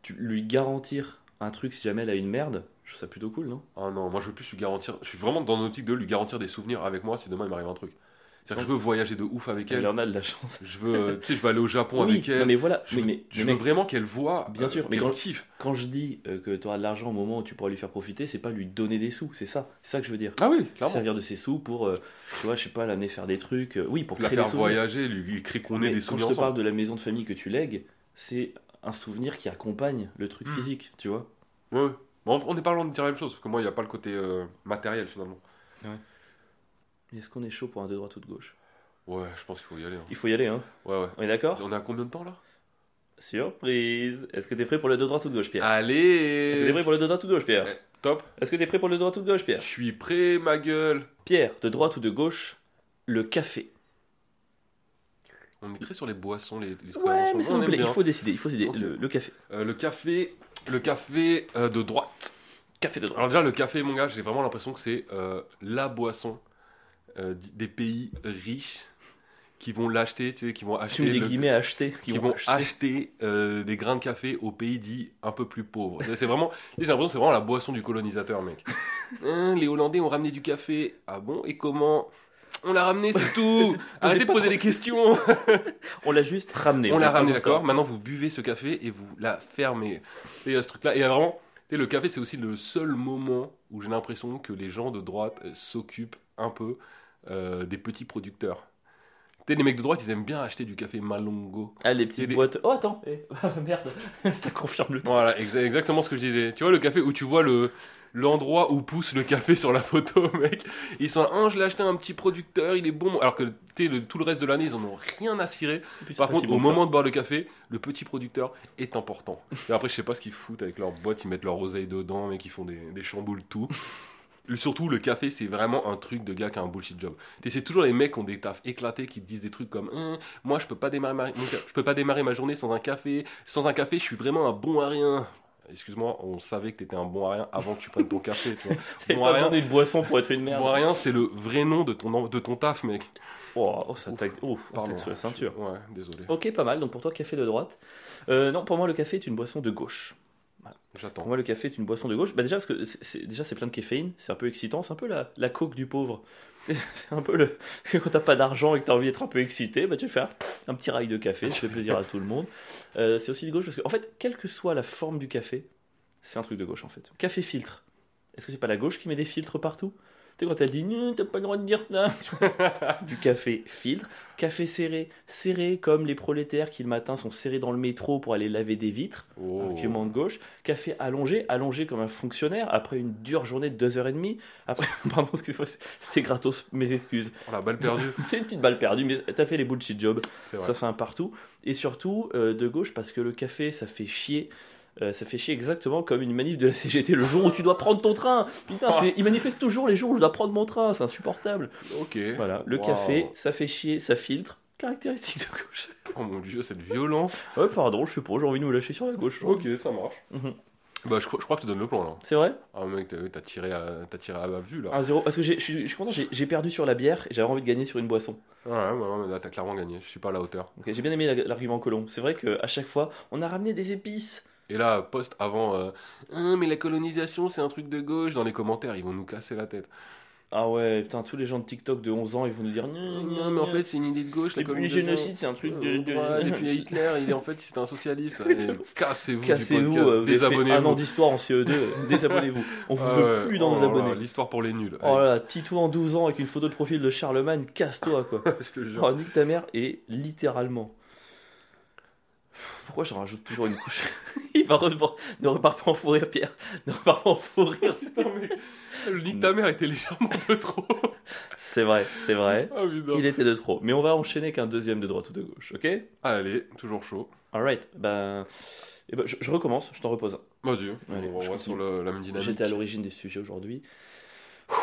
tu, lui garantir un truc si jamais elle a une merde, je trouve ça plutôt cool, non? Ah non, moi je veux plus lui garantir. Je suis vraiment dans l'optique de lui garantir des souvenirs avec moi si demain il m'arrive un truc. C'est-à-dire que je veux voyager de ouf avec Elle elle. en a de la chance. Je veux, euh, tu sais, je veux aller au Japon oui, avec elle. non, mais voilà, Je mais, veux, mais- je mais veux mec, vraiment qu'elle voit. Bien sûr, mais quand- kiffe. Quand je dis euh, que tu auras de l'argent au moment où tu pourras lui faire profiter, c'est pas lui donner des sous, c'est ça. C'est ça que je veux dire. Ah oui, clairement. servir de ses sous pour, euh, tu vois, je sais pas, l'amener faire des trucs. euh, oui, pour La créer faire des souvenirs. voyager, lui, lui créer qu'on ait des quand souvenirs je te parle de la maison de famille que tu lègues, c'est un souvenir qui accompagne le truc Mm. physique, tu vois. Ouais, ouais. Bon, on n'est pas loin de dire la même chose, parce que moi, il n'y a pas le côté euh, matériel finalement. Mais Est-ce qu'on est chaud pour un de droite ou de gauche? Ouais, je pense qu'il faut y aller. hein. Il faut y aller, hein. Ouais, ouais. On est d'accord? On à combien de temps là? Surprise Est-ce que t'es prêt pour le de droite ou de gauche, Pierre? Allez Est-ce que t'es prêt pour le de droite ou de gauche, Pierre? Ouais, Top. Est-ce que t'es prêt pour le de droite ou de gauche, Je Pierre suis prêt, ma gueule. Pierre, de droite ou de gauche, le café? On est très sur les boissons, les, les Ouais, mais ça nous plaît. Il faut décider. Il faut décider. Ok. Le, le café. Euh, le café, le café euh, de droite. Café de droite. Alors déjà, le café, mon gars, j'ai vraiment l'impression que c'est euh, la boisson euh, des pays riches qui vont l'acheter, tu sais, qui vont acheter des le- guillemets à acheter. qui vont acheter, euh, des grains de café aux pays dits un peu plus pauvres. C'est vraiment, j'ai l'impression que c'est vraiment la boisson du colonisateur, mec. Hein, les Hollandais ont ramené du café. Ah bon? Et comment? On l'a ramené, c'est tout. Arrêtez de poser trop- des questions. On l'a juste ramené. On l'a ramené, d'accord. Maintenant, vous buvez ce café et vous la fermez. Et euh, ce truc-là, et euh, vraiment, tu sais, le café, c'est aussi le seul moment où j'ai l'impression que les gens de droite s'occupent un peu euh, des petits producteurs. Tu sais, les mecs de droite, ils aiment bien acheter du café Malongo. Ah, les petites des- boîtes. Oh, attends. eh, merde. ça confirme le truc. Voilà, exa- exactement ce que je disais. Tu vois, le café où tu vois le l'endroit où pousse le café sur la photo, mec. Ils sont là, Ah, je l'ai acheté à un petit producteur, il est bon. Alors que le- tout le reste de l'année, ils en ont rien à cirer. Puis, Par contre, si bon au ça. moment de boire le café, le petit producteur est important. Et après, je sais pas ce qu'ils foutent avec leur boîte, ils mettent leur oseille dedans, mais ils font des, des chamboules tout. Surtout, le café, c'est vraiment un truc de gars qui a un bullshit job. C'est toujours les mecs qui ont des tafs éclatés qui te disent des trucs comme Hein, Moi, je peux, pas démarrer ma... je peux pas démarrer ma journée sans un café. Sans un café, je suis vraiment un bon à rien. Excuse-moi, on savait que t'étais un bon à rien avant que tu prennes ton café. Tu vois. T'avais Bon pas à rien, d'une boisson pour être une merde. bon à rien, c'est le vrai nom de ton, de ton taf, mec. Oh, oh, ça t'a. Oh, Pardon. sur la ceinture. Ouais, désolé. Ok, pas mal. Donc pour toi, café de droite. Euh, non, pour moi, le café est une boisson de gauche. J'attends. moi, le café est une boisson de gauche. Bah déjà, parce que c'est, déjà, c'est plein de caféine, c'est un peu excitant, c'est un peu la, la coke du pauvre. C'est un peu le. Quand t'as pas d'argent et que t'as envie d'être un peu excité, bah tu faire un petit rail de café, ça fait plaisir à tout le monde. Euh, c'est aussi de gauche parce que, en fait, quelle que soit la forme du café, c'est un truc de gauche en fait. Café filtre. Est-ce que c'est pas la gauche qui met des filtres partout? Sais, quand elle dit Non, t'as pas le droit de dire ça Du café filtre. Café serré. Serré comme les prolétaires qui le matin sont serrés dans le métro pour aller laver des vitres. Oh. Argument de gauche. Café allongé, allongé comme un fonctionnaire après une dure journée de 2h30. Après, pardon, excuse-moi, c'était gratos, mes excuses. Oh, la balle perdue. C'est une petite balle perdue, mais t'as fait les bullshit jobs, ça fait un partout. Et surtout, euh, de gauche, parce que le café, ça fait chier. Euh, ça fait chier exactement comme une manif de la CGT le jour où tu dois prendre ton train. Putain, ils manifestent toujours les jours où je dois prendre mon train, c'est insupportable. Ok. Voilà, le Wow. café, ça fait chier, ça filtre. Caractéristique de gauche. Oh mon dieu, cette violence. Ouais, pardon, je sais pas, j'ai envie de nous lâcher sur la gauche. Ok, ça marche. Mhm. Bah, je, crois- je crois que tu donnes le plan là. C'est vrai? Ah, mec, t'as tiré, à, t'as tiré à la vue là. 1-0, parce que je suis content, j'ai perdu sur la bière et j'avais envie de gagner sur une boisson. Ouais, ouais, ouais, mais là, t'as clairement gagné. Je suis pas à la hauteur. Ok, j'ai bien aimé la- l'argument colomb. C'est vrai qu'à chaque fois, on a ramené des épices. Et là, post avant, euh, Ah, mais la colonisation, c'est un truc de gauche. Dans les commentaires, ils vont nous casser la tête. Ah ouais, putain, tous les gens de TikTok de 11 ans, ils vont nous dire non, Non, mais en fait, c'est une idée de gauche, la le colonisation. génocide, c'est un truc de. de- Ouais, et puis Hitler, il est en fait, c'était un socialiste. Et Cassez-vous Cassez-vous, podcast. vous avez fait un an Désabonnez-vous. d'histoire en CE2, désabonnez-vous. On vous Ah veut plus dans oh nos abonnés. L'histoire pour les nuls. Oh là Tito en 12 ans avec une photo de profil de Charlemagne, casse-toi quoi. Je te jure. Oh, nique ta mère, et littéralement. Pourquoi j'en rajoute toujours une couche Il va repart... Ne repart pas en fou rire, Pierre. Ne repart pas en fou rire. Mais le nick ta mère était légèrement de trop. C'est vrai, c'est vrai. Ah putain. Il était de trop. Mais on va enchaîner avec un deuxième de droite ou de gauche, ok? Allez, toujours chaud. Alright, ben, eh ben, je, je recommence, je t'en repose un. Vas-y, Allez, on va sur le- la même dynamique. J'étais à l'origine des sujets aujourd'hui. Ouh,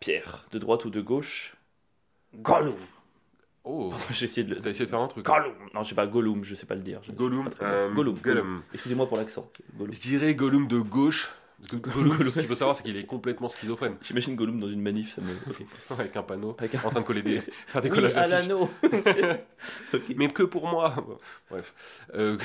Pierre, de droite ou de gauche? Gollum Oh, J'ai essayé de t'as essayé de faire un truc. Gollum Non, je sais pas, Gollum, je sais pas le dire. Je- Gollum, je sais pas très bien. euh, Gollum. Gollum. Gollum. Excusez-moi pour l'accent. Gollum. Je dirais Gollum de gauche. Parce que Gollum, ce qu'il faut savoir, c'est qu'il est complètement schizophrène. J'imagine Gollum dans une manif, ça me. ok. Avec un panneau, Avec un- en train de coller des, faire des Oui, collages à d'affiches. l'anneau Ok. Mais que pour moi. Bref. Euh,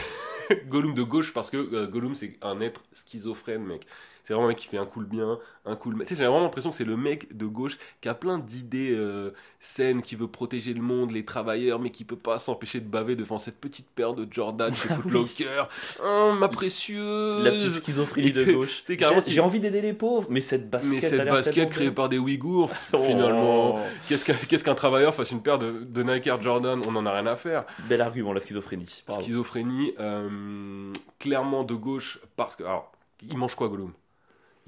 Gollum de gauche parce que euh, Gollum c'est un être schizophrène, mec. C'est vraiment un mec qui fait un coup le bien, un coup le mal. Tu sais, j'ai vraiment l'impression que c'est le mec de gauche qui a plein d'idées euh, saines, qui veut protéger le monde, les travailleurs, mais qui peut pas s'empêcher de baver devant cette petite paire de Jordan chez Ah Foot oui. Locker. Oh, ma précieuse La petite schizophrénie de gauche. J'ai envie d'aider les pauvres, mais cette basket. Mais cette basket créée par des Ouïghours, Oh. finalement, qu'est-ce qu'un travailleur fasse une paire de, de Nike Air Jordan? On en a rien à faire. Bel argument, la schizophrénie. Bravo. Schizophrénie, euh, clairement de gauche, parce que. Alors, il mange quoi, Gollum?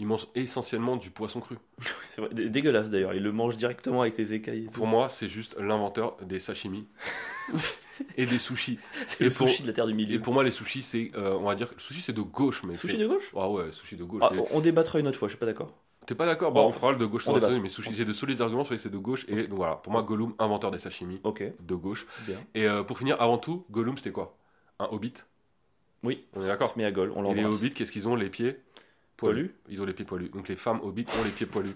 Il mange essentiellement du poisson cru. C'est vrai, dégueulasse d'ailleurs, il le mange directement avec les écailles. et. Pour moi, c'est juste l'inventeur des sashimi et des sushis. C'est et le pour- sushi de la terre du Et milieu. pour moi, les sushis, c'est. euh, on va dire que le sushi, c'est de gauche, mais. Sushi c'est- de gauche? Ah ouais, sushi de gauche. Ah, mais- on- débattra une autre fois, je suis pas d'accord. T'es pas d'accord? Bon, Bon, on fera le de gauche série, mais sushi, j'ai de solides arguments sur les c'est de gauche. Et donc voilà, pour moi, Gollum, inventeur des sashimi, Ok, de gauche. bien. Et euh, pour finir, avant tout, Gollum, c'était quoi? Un hobbit? Oui, On est d'accord? Met à Gaulle, on Et les l'embrasse. hobbits, qu'est-ce qu'ils ont? Les pieds? Poilus Ils ont les pieds poilus. Donc les femmes hobbits ont les pieds poilus.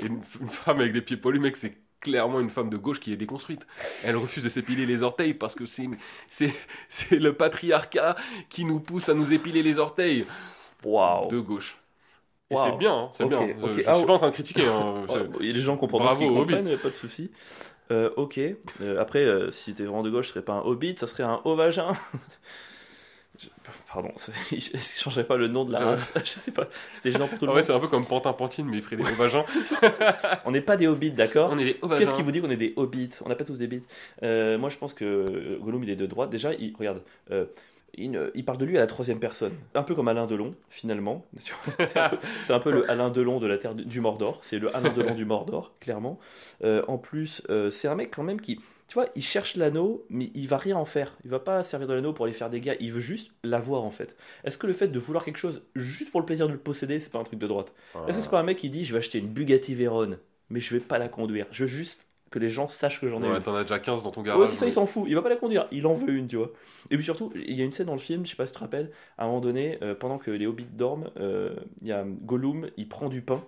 Et une, une femme avec des pieds poilus, mec, c'est clairement une femme de gauche qui est déconstruite. Elle refuse de s'épiler les orteils parce que c'est le patriarcat qui nous pousse à nous épiler les orteils. Waouh De gauche. Et Wow. c'est bien, hein, c'est bien. ok. Euh, Je Ah, suis pas en train de critiquer. hein, Oh, et les gens comprennent Bravo, ce a pas de souci. Euh, ok, Euh, après, euh, si t'es vraiment de gauche, ce serait pas un hobbit, ça serait un haut vagin. Pardon, je changerais pas le nom de la Ouais. race. Je sais pas, c'était gênant pour tout le ouais, monde. c'est un peu comme Pantin Pantine, mais il ferait des hauts vagins. On n'est pas des hobbits, d'accord On est des. Qu'est-ce qui vous dit qu'on est des hobbits On n'a pas tous des bits. Euh, moi, je pense que Gollum, il est de droite. Déjà, il, regarde, euh, il, ne- il parle de lui à la troisième personne. Un peu comme Alain Delon, finalement. C'est un, peu- c'est un peu le Alain Delon de la terre du, Mordor. C'est le Alain Delon du Mordor, clairement. Euh, en plus, c'est un mec quand même qui, tu vois, il cherche l'anneau, mais il va rien en faire. Il va pas servir de l'anneau pour aller faire des gars. Il veut juste l'avoir, en fait. Est-ce que le fait de vouloir quelque chose juste pour le plaisir de le posséder, c'est pas un truc de droite? Est-ce que c'est pas un mec qui dit, je vais acheter une Bugatti Veyron, mais je vais pas la conduire? Je veux juste que les gens sachent que j'en ai une. Ouais, t'en as déjà 15 dans ton Ouais, garage. c'est ça, il s'en fout. Il va pas la conduire. Il en veut une, tu vois. Et puis surtout, il y a une scène dans le film, je sais pas si tu te rappelles, à un moment donné, euh, pendant que les hobbits dorment, euh, il y a Gollum, il prend du pain,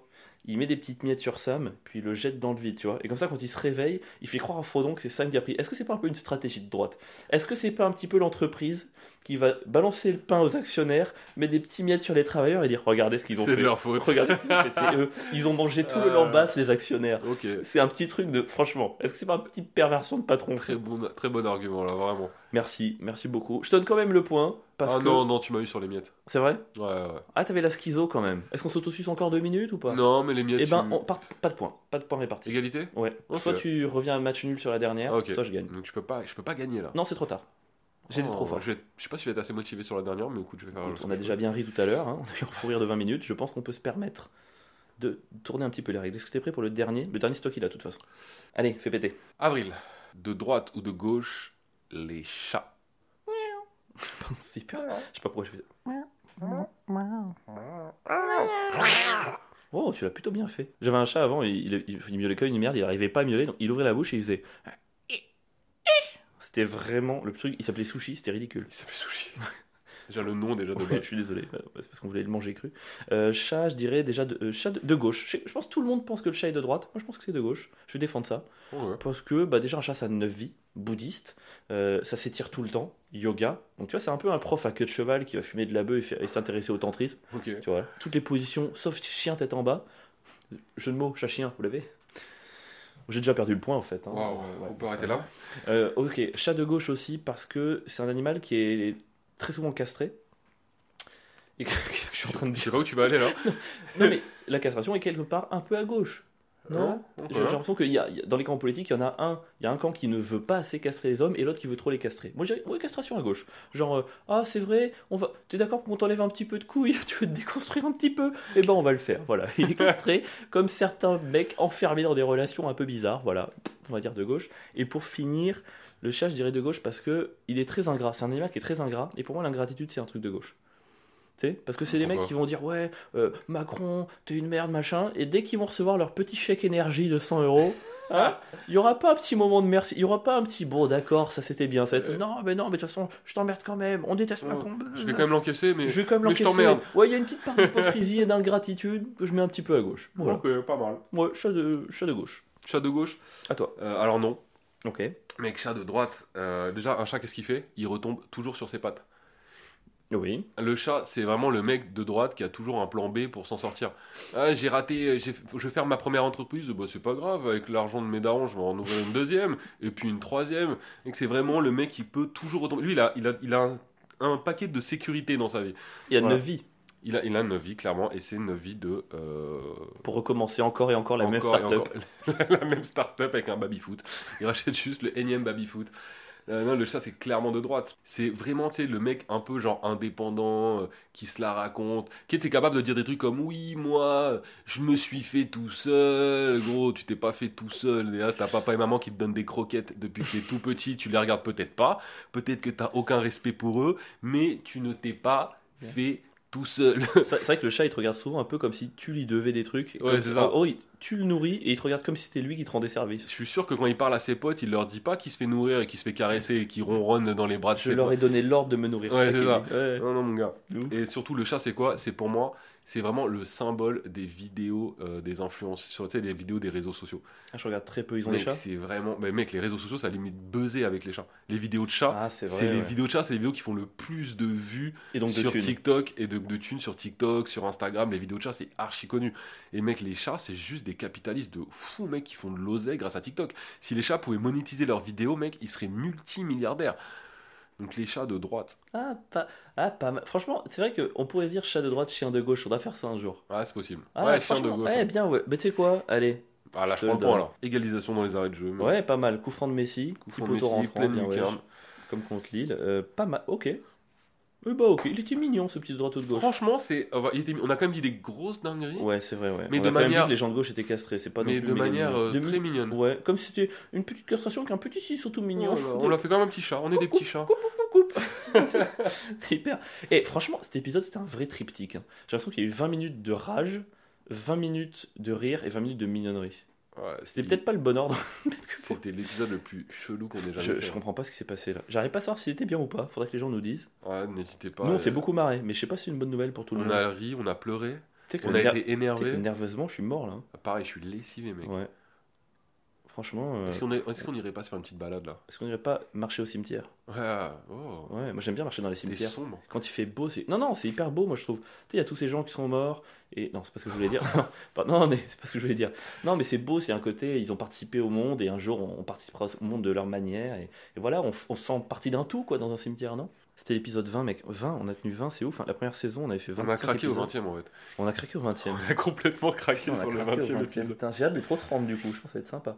il met des petites miettes sur Sam, puis il le jette dans le vide, tu vois. Et comme ça, quand il se réveille, il fait croire à Frodon que c'est Sam qui a pris. Est-ce que c'est pas un peu une stratégie de droite? Est-ce que c'est pas un petit peu l'entreprise? Qui va balancer le pain aux actionnaires, mettre des petits miettes sur les travailleurs et dire regardez ce qu'ils ont C'est fait. de leur faute. Regardez, ce qu'ils ont fait, c'est eux. Ils ont mangé tout le Euh. lambasse, les actionnaires. C'est un petit truc de. Franchement, est-ce que c'est pas une petite perversion de patron? Très bon, très bon argument là, vraiment. Merci, merci beaucoup. Je te donne quand même le point, parce ah que. non, non, tu m'as eu sur les miettes. C'est vrai? Ouais, ouais. Ah, t'avais la schizo quand même. Est-ce qu'on s'autosuce encore deux minutes ou pas? Non, mais les miettes. Eh ben, tu- on part- pas de points. Pas de points répartis. Égalité? Ouais. Soit tu reviens à match nul sur la dernière, soit je gagne. Donc je peux pas, je peux pas gagner là. Non, c'est trop tard. J'étais Oh, trop fort. Je, vais- je sais pas si je vais être assez motivé sur la dernière, mais écoute, je vais faire. Écoute, on a déjà bien ri tout à l'heure. hein. On a eu un fou rire de 20 minutes. Je pense qu'on peut se permettre de tourner un petit peu les règles. Est-ce que t'es prêt pour le dernier? Le dernier, toi qui l'as, de toute façon. Allez, fais péter. Avril. De droite ou de gauche, les chats. C'est hyper. Je sais pas pourquoi je fais ça. Oh, tu l'as plutôt bien fait. J'avais un chat avant, il, il, il, il miaulait comme une merde, il arrivait pas à miauler, donc il ouvrait la bouche et il faisait. C'était vraiment le truc, il s'appelait Sushi, c'était ridicule. Il s'appelle Sushi. déjà le nom déjà de Ouais, je suis désolé, bah, c'est parce qu'on voulait le manger cru. Euh, chat, je dirais déjà de, euh, chat de, de gauche. Je, pense que tout le monde pense que le chat est de droite. Moi, je pense que c'est de gauche. Je vais défendre ça. Ouais. Parce que bah, déjà, un chat, ça a neuf vies, bouddhiste. Euh, ça s'étire tout le temps, yoga. Donc, tu vois, c'est un peu un prof à queue de cheval qui va fumer de la bœuf et, s'intéresser au tantrisme. Tu vois, toutes les positions, sauf chien tête en bas. Jeu de mots, chat-chien, vous l'avez? J'ai déjà perdu le point en fait. hein. Ouais, on peut arrêter là euh, ok, chat de gauche aussi parce que c'est un animal qui est très souvent castré. Qu'est-ce que je suis en train de Je dire sais pas où tu vas aller là. Non mais la castration est quelque part un peu à gauche. Non Ok. J'ai l'impression qu'il y a, il y a- dans les camps politiques, il y en a un, il y a un camp qui ne veut pas assez castrer les hommes et l'autre qui veut trop les castrer. Moi, j'ai ouais, castration à gauche. Genre, euh, ah, c'est vrai, on va, t'es d'accord qu'on t'enlève un petit peu de couilles, tu veux te déconstruire un petit peu? Eh ben, on va le faire. Voilà, il est castré comme certains mecs enfermés dans des relations un peu bizarres. Voilà, on va dire de gauche. Et pour finir, le chat, je dirais de gauche parce que il est très ingrat. C'est un animal qui est très ingrat et pour moi, l'ingratitude, c'est un truc de gauche. Parce que c'est des mecs Pourquoi qui vont dire ouais euh, Macron t'es une merde machin et dès qu'ils vont recevoir leur petit chèque énergie de 100 euros hein, il y aura pas un petit moment de merci il y aura pas un petit bon d'accord ça c'était bien ça non mais non mais de toute façon je t'emmerde quand même on déteste Ouais. Macron Je vais quand même l'encaisser, mais. je vais quand même mais je l'encaisser t'emmerde. ouais il y a une petite part d'hypocrisie et d'ingratitude que je mets un petit peu à gauche voilà Ok, pas mal. ouais chat de, chat de gauche Chat de gauche à toi Euh, Alors non. ok Mec, chat de droite. euh, déjà, un chat, qu'est-ce qu'il fait? Il retombe toujours sur ses pattes. Oui Le chat, c'est vraiment le mec de droite qui a toujours un plan B pour s'en sortir. Ah, j'ai raté, je vais faire ma première entreprise, bah, c'est pas grave, avec l'argent de mes darons, je vais en ouvrir une deuxième, et puis une troisième. Et que c'est vraiment le mec qui peut toujours retomber. Lui, il a, il a, il a un, un paquet de sécurité dans sa vie. il a Voilà. 9 vies Il a, il a une vie, clairement, et c'est une vie de. euh, pour recommencer encore et encore la même encore startup la même start-up avec un baby-foot. Il rachète juste le énième baby-foot. Euh, non, le chat, c'est clairement de droite. C'est vraiment, tu sais, le mec un peu genre indépendant, euh, qui se la raconte, qui est capable de dire des trucs comme Oui, moi, je me suis fait tout seul. Gros, tu t'es pas fait tout seul. Et là, t'as papa et maman qui te donnent des croquettes depuis que t'es tout petit. Tu les regardes peut-être pas. Peut-être que t'as aucun respect pour eux, mais tu ne t'es pas fait tout seul. C'est vrai que le chat il te regarde souvent un peu comme si tu lui devais des trucs. Ouais, c'est ça. Oh, il- tu le nourris et il te regarde comme si c'était lui qui te rendait Je service. suis sûr que quand il parle à ses potes, il leur dit pas qu'il se fait nourrir et qu'il se fait caresser et qu'il ronronne dans les bras de Je ses leur ai donné l'ordre de me nourrir. Ouais, c'est ça. Ouais. Non, non, mon gars. Ouf. Et surtout, le chat, c'est quoi? C'est pour moi, c'est vraiment le symbole des vidéos euh, des influences, sur tu sais, les vidéos des réseaux sociaux. Ah, je regarde très peu, ils ont des Mec, chats c'est vraiment. Mais mec, les réseaux sociaux, ça limite buzzer avec les chats. Les vidéos de chats, Ah, c'est les vidéos de chats, c'est les vidéos qui font le plus de vues Et donc de sur. TikTok et de, de thunes sur TikTok, sur Instagram. Les vidéos de chats, c'est archi connu. Et mec, les chats, c'est juste des capitalistes de fous, mec, qui font de l'oseille grâce à TikTok. Si les chats pouvaient monétiser leurs vidéos, mec, ils seraient multimilliardaires. Donc les chats de droite. Ah, pas, ah, pas mal. Franchement, c'est vrai qu'on pourrait dire chat de droite, chien de gauche. On doit faire ça un jour. Ah, c'est possible. Ah, ouais, chien de gauche. Ouais, hein. bien, ouais. Mais tu sais quoi? Allez. Ah là, Je prends le point là. Égalisation dans les arrêts de jeu. Ouais, pas mal. Coup franc de Messi. Coup petit franc de poteau Messi, rentrant, bien, ouais. Comme contre Lille. Euh, pas mal. Ok. Eh bah, ok. Il était mignon, ce petit de droite ou de gauche. Franchement, c'est. on va- il était- On a quand même dit des grosses dingueries. Ouais, c'est vrai, ouais. Mais On de a quand même manière- dit que les gens de gauche étaient castrés. C'est pas non mais plus de manière euh, De- très mignonne. Ouais, comme si c'était une petite castration avec un petit si surtout mignon. Oh on l'a fait comme un petit chat. On est des petits chats. Coupe, coupe, coupe. c'est hyper. Et franchement, cet épisode, c'était un vrai triptyque. hein. J'ai l'impression qu'il y a eu 20 minutes de rage, 20 minutes de rire et 20 minutes de mignonnerie. Ouais, C'était peut-être pas le bon ordre. C'était l'épisode le plus chelou qu'on ait jamais je, fait. je comprends pas ce qui s'est passé là. J'arrive pas à savoir s'il était bien ou pas. Faudrait que les gens nous disent. Ouais, n'hésitez pas. Nous, on s'est beaucoup marré, mais je sais pas si c'est une bonne nouvelle pour tout le On monde. a ri, on a pleuré. Que, On a été énervé. nerveusement, je suis mort là. Pareil, je suis lessivé, mec. Ouais. Franchement, euh, Est-ce qu'on est- irait pas se faire une petite balade là est-ce qu'on irait pas marcher au cimetière Ouais, oh, Ouais, moi j'aime bien marcher dans les cimetières. sombre. Quand il fait beau, c'est. Non, non, c'est hyper beau, moi je trouve. Tu sais, il y a tous ces gens qui sont morts. Et non, c'est pas ce que je voulais dire. Non, mais c'est pas ce que je voulais dire. Non, mais c'est beau, c'est un côté. Ils ont participé au monde et un jour on, participera au monde de leur manière. Et, et voilà, on, f- on se sent partie d'un tout, quoi, dans un cimetière, non? C'était l'épisode 20, mec. 20, on a tenu 20, c'est ouf. hein. La première saison, on avait fait 20 On a craqué au 20 e en fait. On a craqué au 20 e On a complètement craqué On a sur le craqué au 20 e 20e. épisode. J'ai hâte du trop 30 du coup, je pense que ça va être sympa.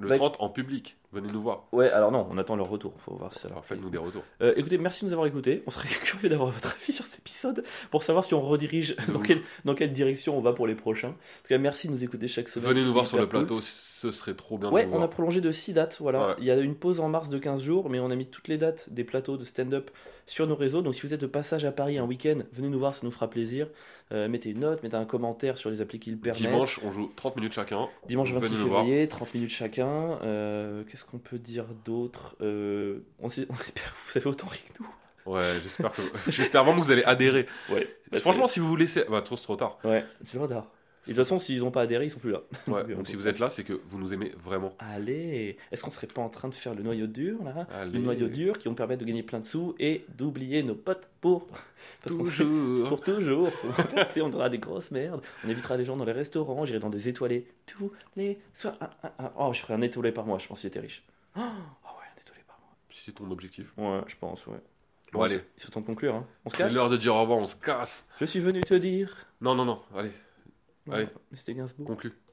Le Bah, 30 en public. Venez nous voir. Ouais, alors non, on attend leur retour, faut voir si ça leur faites-nous des retours. Euh, écoutez, merci de nous avoir écoutés. On serait curieux d'avoir votre avis sur cet épisode pour savoir si on redirige De dans quelle, dans quelle direction on va pour les prochains. En tout cas, merci de nous écouter chaque semaine. Venez nous voir sur le cool. plateau, ce serait trop bien Ouais, de nous on a prolongé de 6 dates. Voilà. Ouais. Il y a une pause en mars de 15 jours, mais on a mis toutes les dates des plateaux de stand-up sur nos réseaux. Donc si vous êtes de passage à Paris un week-end, venez nous voir, ça nous fera plaisir. Euh, mettez une note, mettez un commentaire sur les applis qui le permettent. Dimanche, on joue 30 minutes chacun. Dimanche Venez 26 nous voir. février, 30 minutes chacun. Euh, Qu'est-ce qu'on peut dire d'autre Euh, on, espère que vous avez autant ri que nous. Ouais, j'espère que j'espère vraiment que vous allez adhérer. Ouais. Bah, Franchement, si vous vous laissez, bah trop c'est trop tard. ouais, c'est trop tard. Et de toute façon, s'ils n'ont pas adhéré, ils sont plus là. Ouais, donc si peut vous êtes là, c'est que vous nous aimez vraiment. Allez, est-ce qu'on serait pas en train de faire le noyau dur là? Allez. Le noyau dur qui vont permettre de gagner plein de sous et d'oublier nos potes pour. Parce Toujours. Pour toujours. Si on aura des grosses merdes. On évitera les gens dans les restaurants. J'irai dans des étoilés tous les soirs. Ah, ah, ah. Oh, je ferais un étoilé par mois. Je pense qu'il était riche. Oh, ah ouais, un étoilé par mois. Si c'est ton objectif. Ouais, je pense, ouais. Bon, allez. Il serait temps de conclure. Hein. On se C'est casse? l'heure de dire au revoir, on se casse. Je suis venu te dire. Non, non, non, allez, Allez. Mais C'était Gainsbourg. conclue.